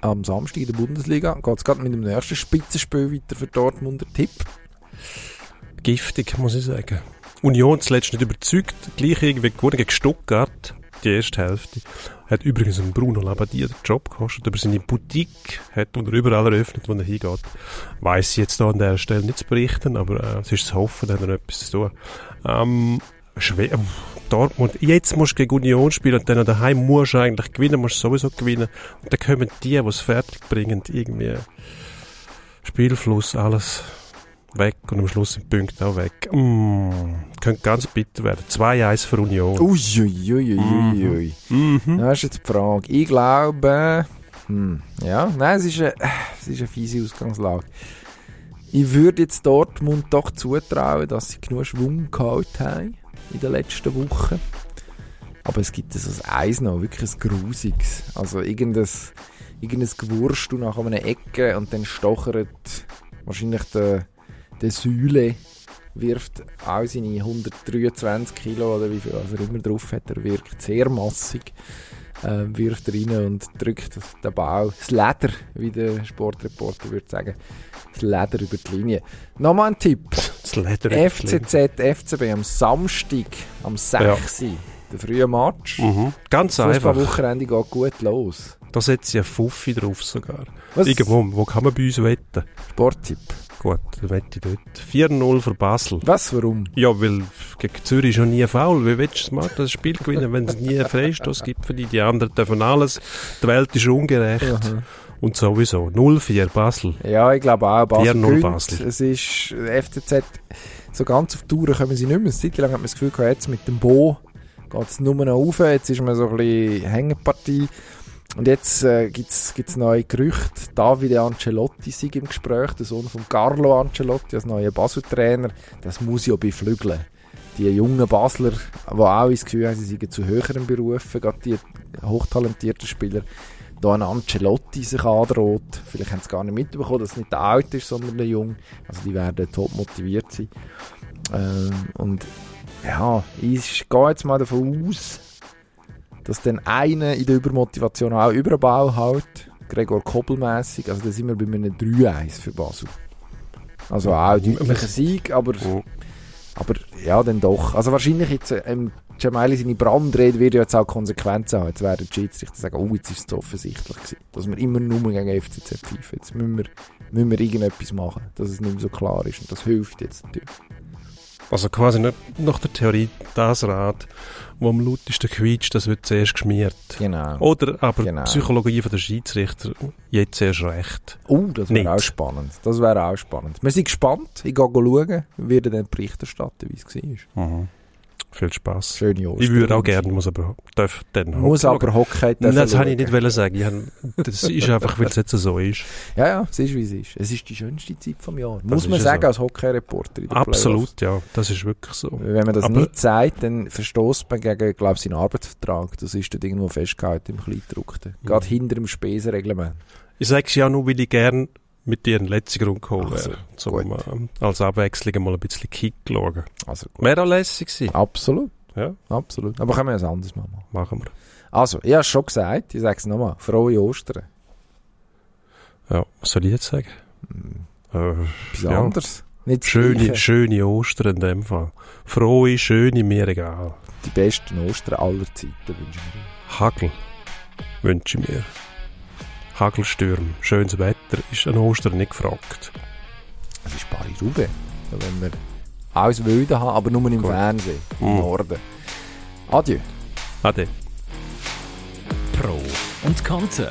Am Samstag in der Bundesliga geht es gerade mit dem nächsten Spitzenspiel weiter für Dortmunder Tipp. Giftig, muss ich sagen. Union zuletzt nicht überzeugt, gleich irgendwie gewonnen gegen Stuttgart, die erste Hälfte. Hat übrigens einen Bruno Labbadia den Job gekostet, über seine Boutique hat er überall eröffnet, wo er hingeht. Weiss ich jetzt da an der Stelle nicht zu berichten, aber äh, es ist zu hoffen, da hat er etwas zu tun. Ähm, schwer, ähm, Dortmund, jetzt musst du gegen Union spielen und dann daheim musst du eigentlich gewinnen, musst du sowieso gewinnen. Und dann kommen die, die es fertig bringen, irgendwie Spielfluss, alles weg und am Schluss sind die Punkte auch weg. Mm, könnte ganz bitter werden. 2-1 für Union. Uiuiuiui. Mhm. Das ist jetzt die Frage. Ich glaube, hm, ja, nein, es ist, eine, es ist eine fiese Ausgangslage. Ich würde jetzt Dortmund doch zutrauen, dass sie genug Schwung gehalten haben in den letzten Wochen. Aber es gibt so ein Eis noch, wirklich ein Grusiges. Also irgendein, irgendein Gewurst nach einer Ecke und dann stochert wahrscheinlich der, der Säule, wirft auch seine 123 Kilo oder wie viel er immer drauf hat, er wirkt sehr massig, äh, wirft er rein und drückt den Ball, das Leder, wie der Sportreporter würde sagen, das Leder über die Linie. Nochmal ein Tipp. Das Leder FCZ, FCB am Samstag, am 6. Der frühe Match. Mhm. Ganz einfach. Fußballwochenende geht gut los. Da setze ich einen Fuffi drauf sogar. Was? Irgendwo, wo kann man bei uns wetten? Sporttipp. Gut, dann wette ich dort. 4-0 für Basel. Was, warum? Ja, weil gegen Zürich ist schon nie faul. Wie willst du machen, das Spiel gewinnen, wenn es nie einen Freistoß gibt für die? Die anderen dürfen alles. Die Welt ist ungerecht. Aha. Und sowieso. 0-4 Basel. Ja, ich glaube auch. Basel 4-0 gewinnt. Basel. Es ist, FCZ, so ganz auf Touren kommen sie nicht mehr. Eine Zeit lang hat man das Gefühl gehabt, jetzt mit dem Bo geht es nur noch rauf. Jetzt ist man so ein bisschen Hängepartie. Und jetzt äh, gibt es neue Gerüchte. Davide Ancelotti sei im Gespräch, der Sohn von Carlo Ancelotti, als neuer Basel-Trainer. Das muss ja beflügeln. Die jungen Basler, die auch das Gefühl haben, sie seien zu höheren Berufen, gerade die hochtalentierten Spieler, da ein Ancelotti sich androht. Vielleicht haben sie gar nicht mitbekommen, dass es nicht der Alte ist, sondern der Jung. Also die werden top motiviert sein. Ähm, und ja, ich gehe jetzt mal davon aus, dass dann einer in der Übermotivation auch über den Ball hält. Gregor Koppelmässig. Also da sind wir bei einem 3-1 für Basel. Also auch ein deutlicher Sieg, aber, Oh. aber ja, dann doch. Also wahrscheinlich jetzt, ähm, Jamali seine Brandrede wird ja jetzt auch Konsequenzen haben. Jetzt werden die Schiedsrichter sagen, oh, jetzt ist es zu offensichtlich gewesen, dass wir immer nur gegen FCZ pfeifen. Jetzt müssen wir, müssen wir irgendetwas machen, dass es nicht mehr so klar ist. Und das hilft jetzt natürlich. Also quasi nicht nach der Theorie das Rad, wo am lautesten quietscht, das wird zuerst geschmiert. Genau. Oder aber Genau. Psychologie von der Schiedsrichter, jetzt erst recht. Oh, das Nicht. wäre auch spannend. Das wäre auch spannend. Wir sind gespannt. Ich gehe schauen, werde dann Bericht erstatten, wie es war. Viel Spaß. Schöne Ostern. Ich würde auch gerne, muss aber, darf dann Muss Hockey aber Hockey Nein, das wollte ich nicht wollen sagen. Ich hab, das ist einfach, weil es jetzt so ist. Ja, ja, es ist wie es ist. Es ist die schönste Zeit vom Jahr. Das Muss man sagen, so. als Hockey-Reporter der Playoffs. Absolut, ja. Das ist wirklich so. Wenn man das Aber- nicht sagt, dann verstoßt man gegen, glaube ich, seinen Arbeitsvertrag. Das ist dort irgendwo festgehalten im Kleingedruckten. Mhm. Gerade hinter dem Spesenreglement. Ich sage es ja nur, weil ich gerne mit dir einen letzten Grund geholt Ach so, wäre. Zum gut. äh, als Abwechslung mal ein bisschen Kick schauen. Also gut. Wäre auch lässig gewesen. Absolut. Ja, Absolut. Aber können wir es anders mal machen. machen wir. Also, ich habe es schon gesagt. Ich sage es nochmal. Frohe Ostern. Ja, was soll ich jetzt sagen? Äh, Etwas Ja. anderes. Nicht schöne, Gleiche. schöne Ostern in dem Fall. Frohe, schöne, mir egal. Die besten Ostern aller Zeiten wünsche ich mir. Hagel wünsche ich mir. Hagelstürm, schönes Wetter, ist an Ostern nicht gefragt. Das ist Paris-Roubaix. Da wollen wir alles Wilde haben, aber nur im Gut. Fernsehen. Im Mm. Norden. Adieu. Ade. Pro und Konter.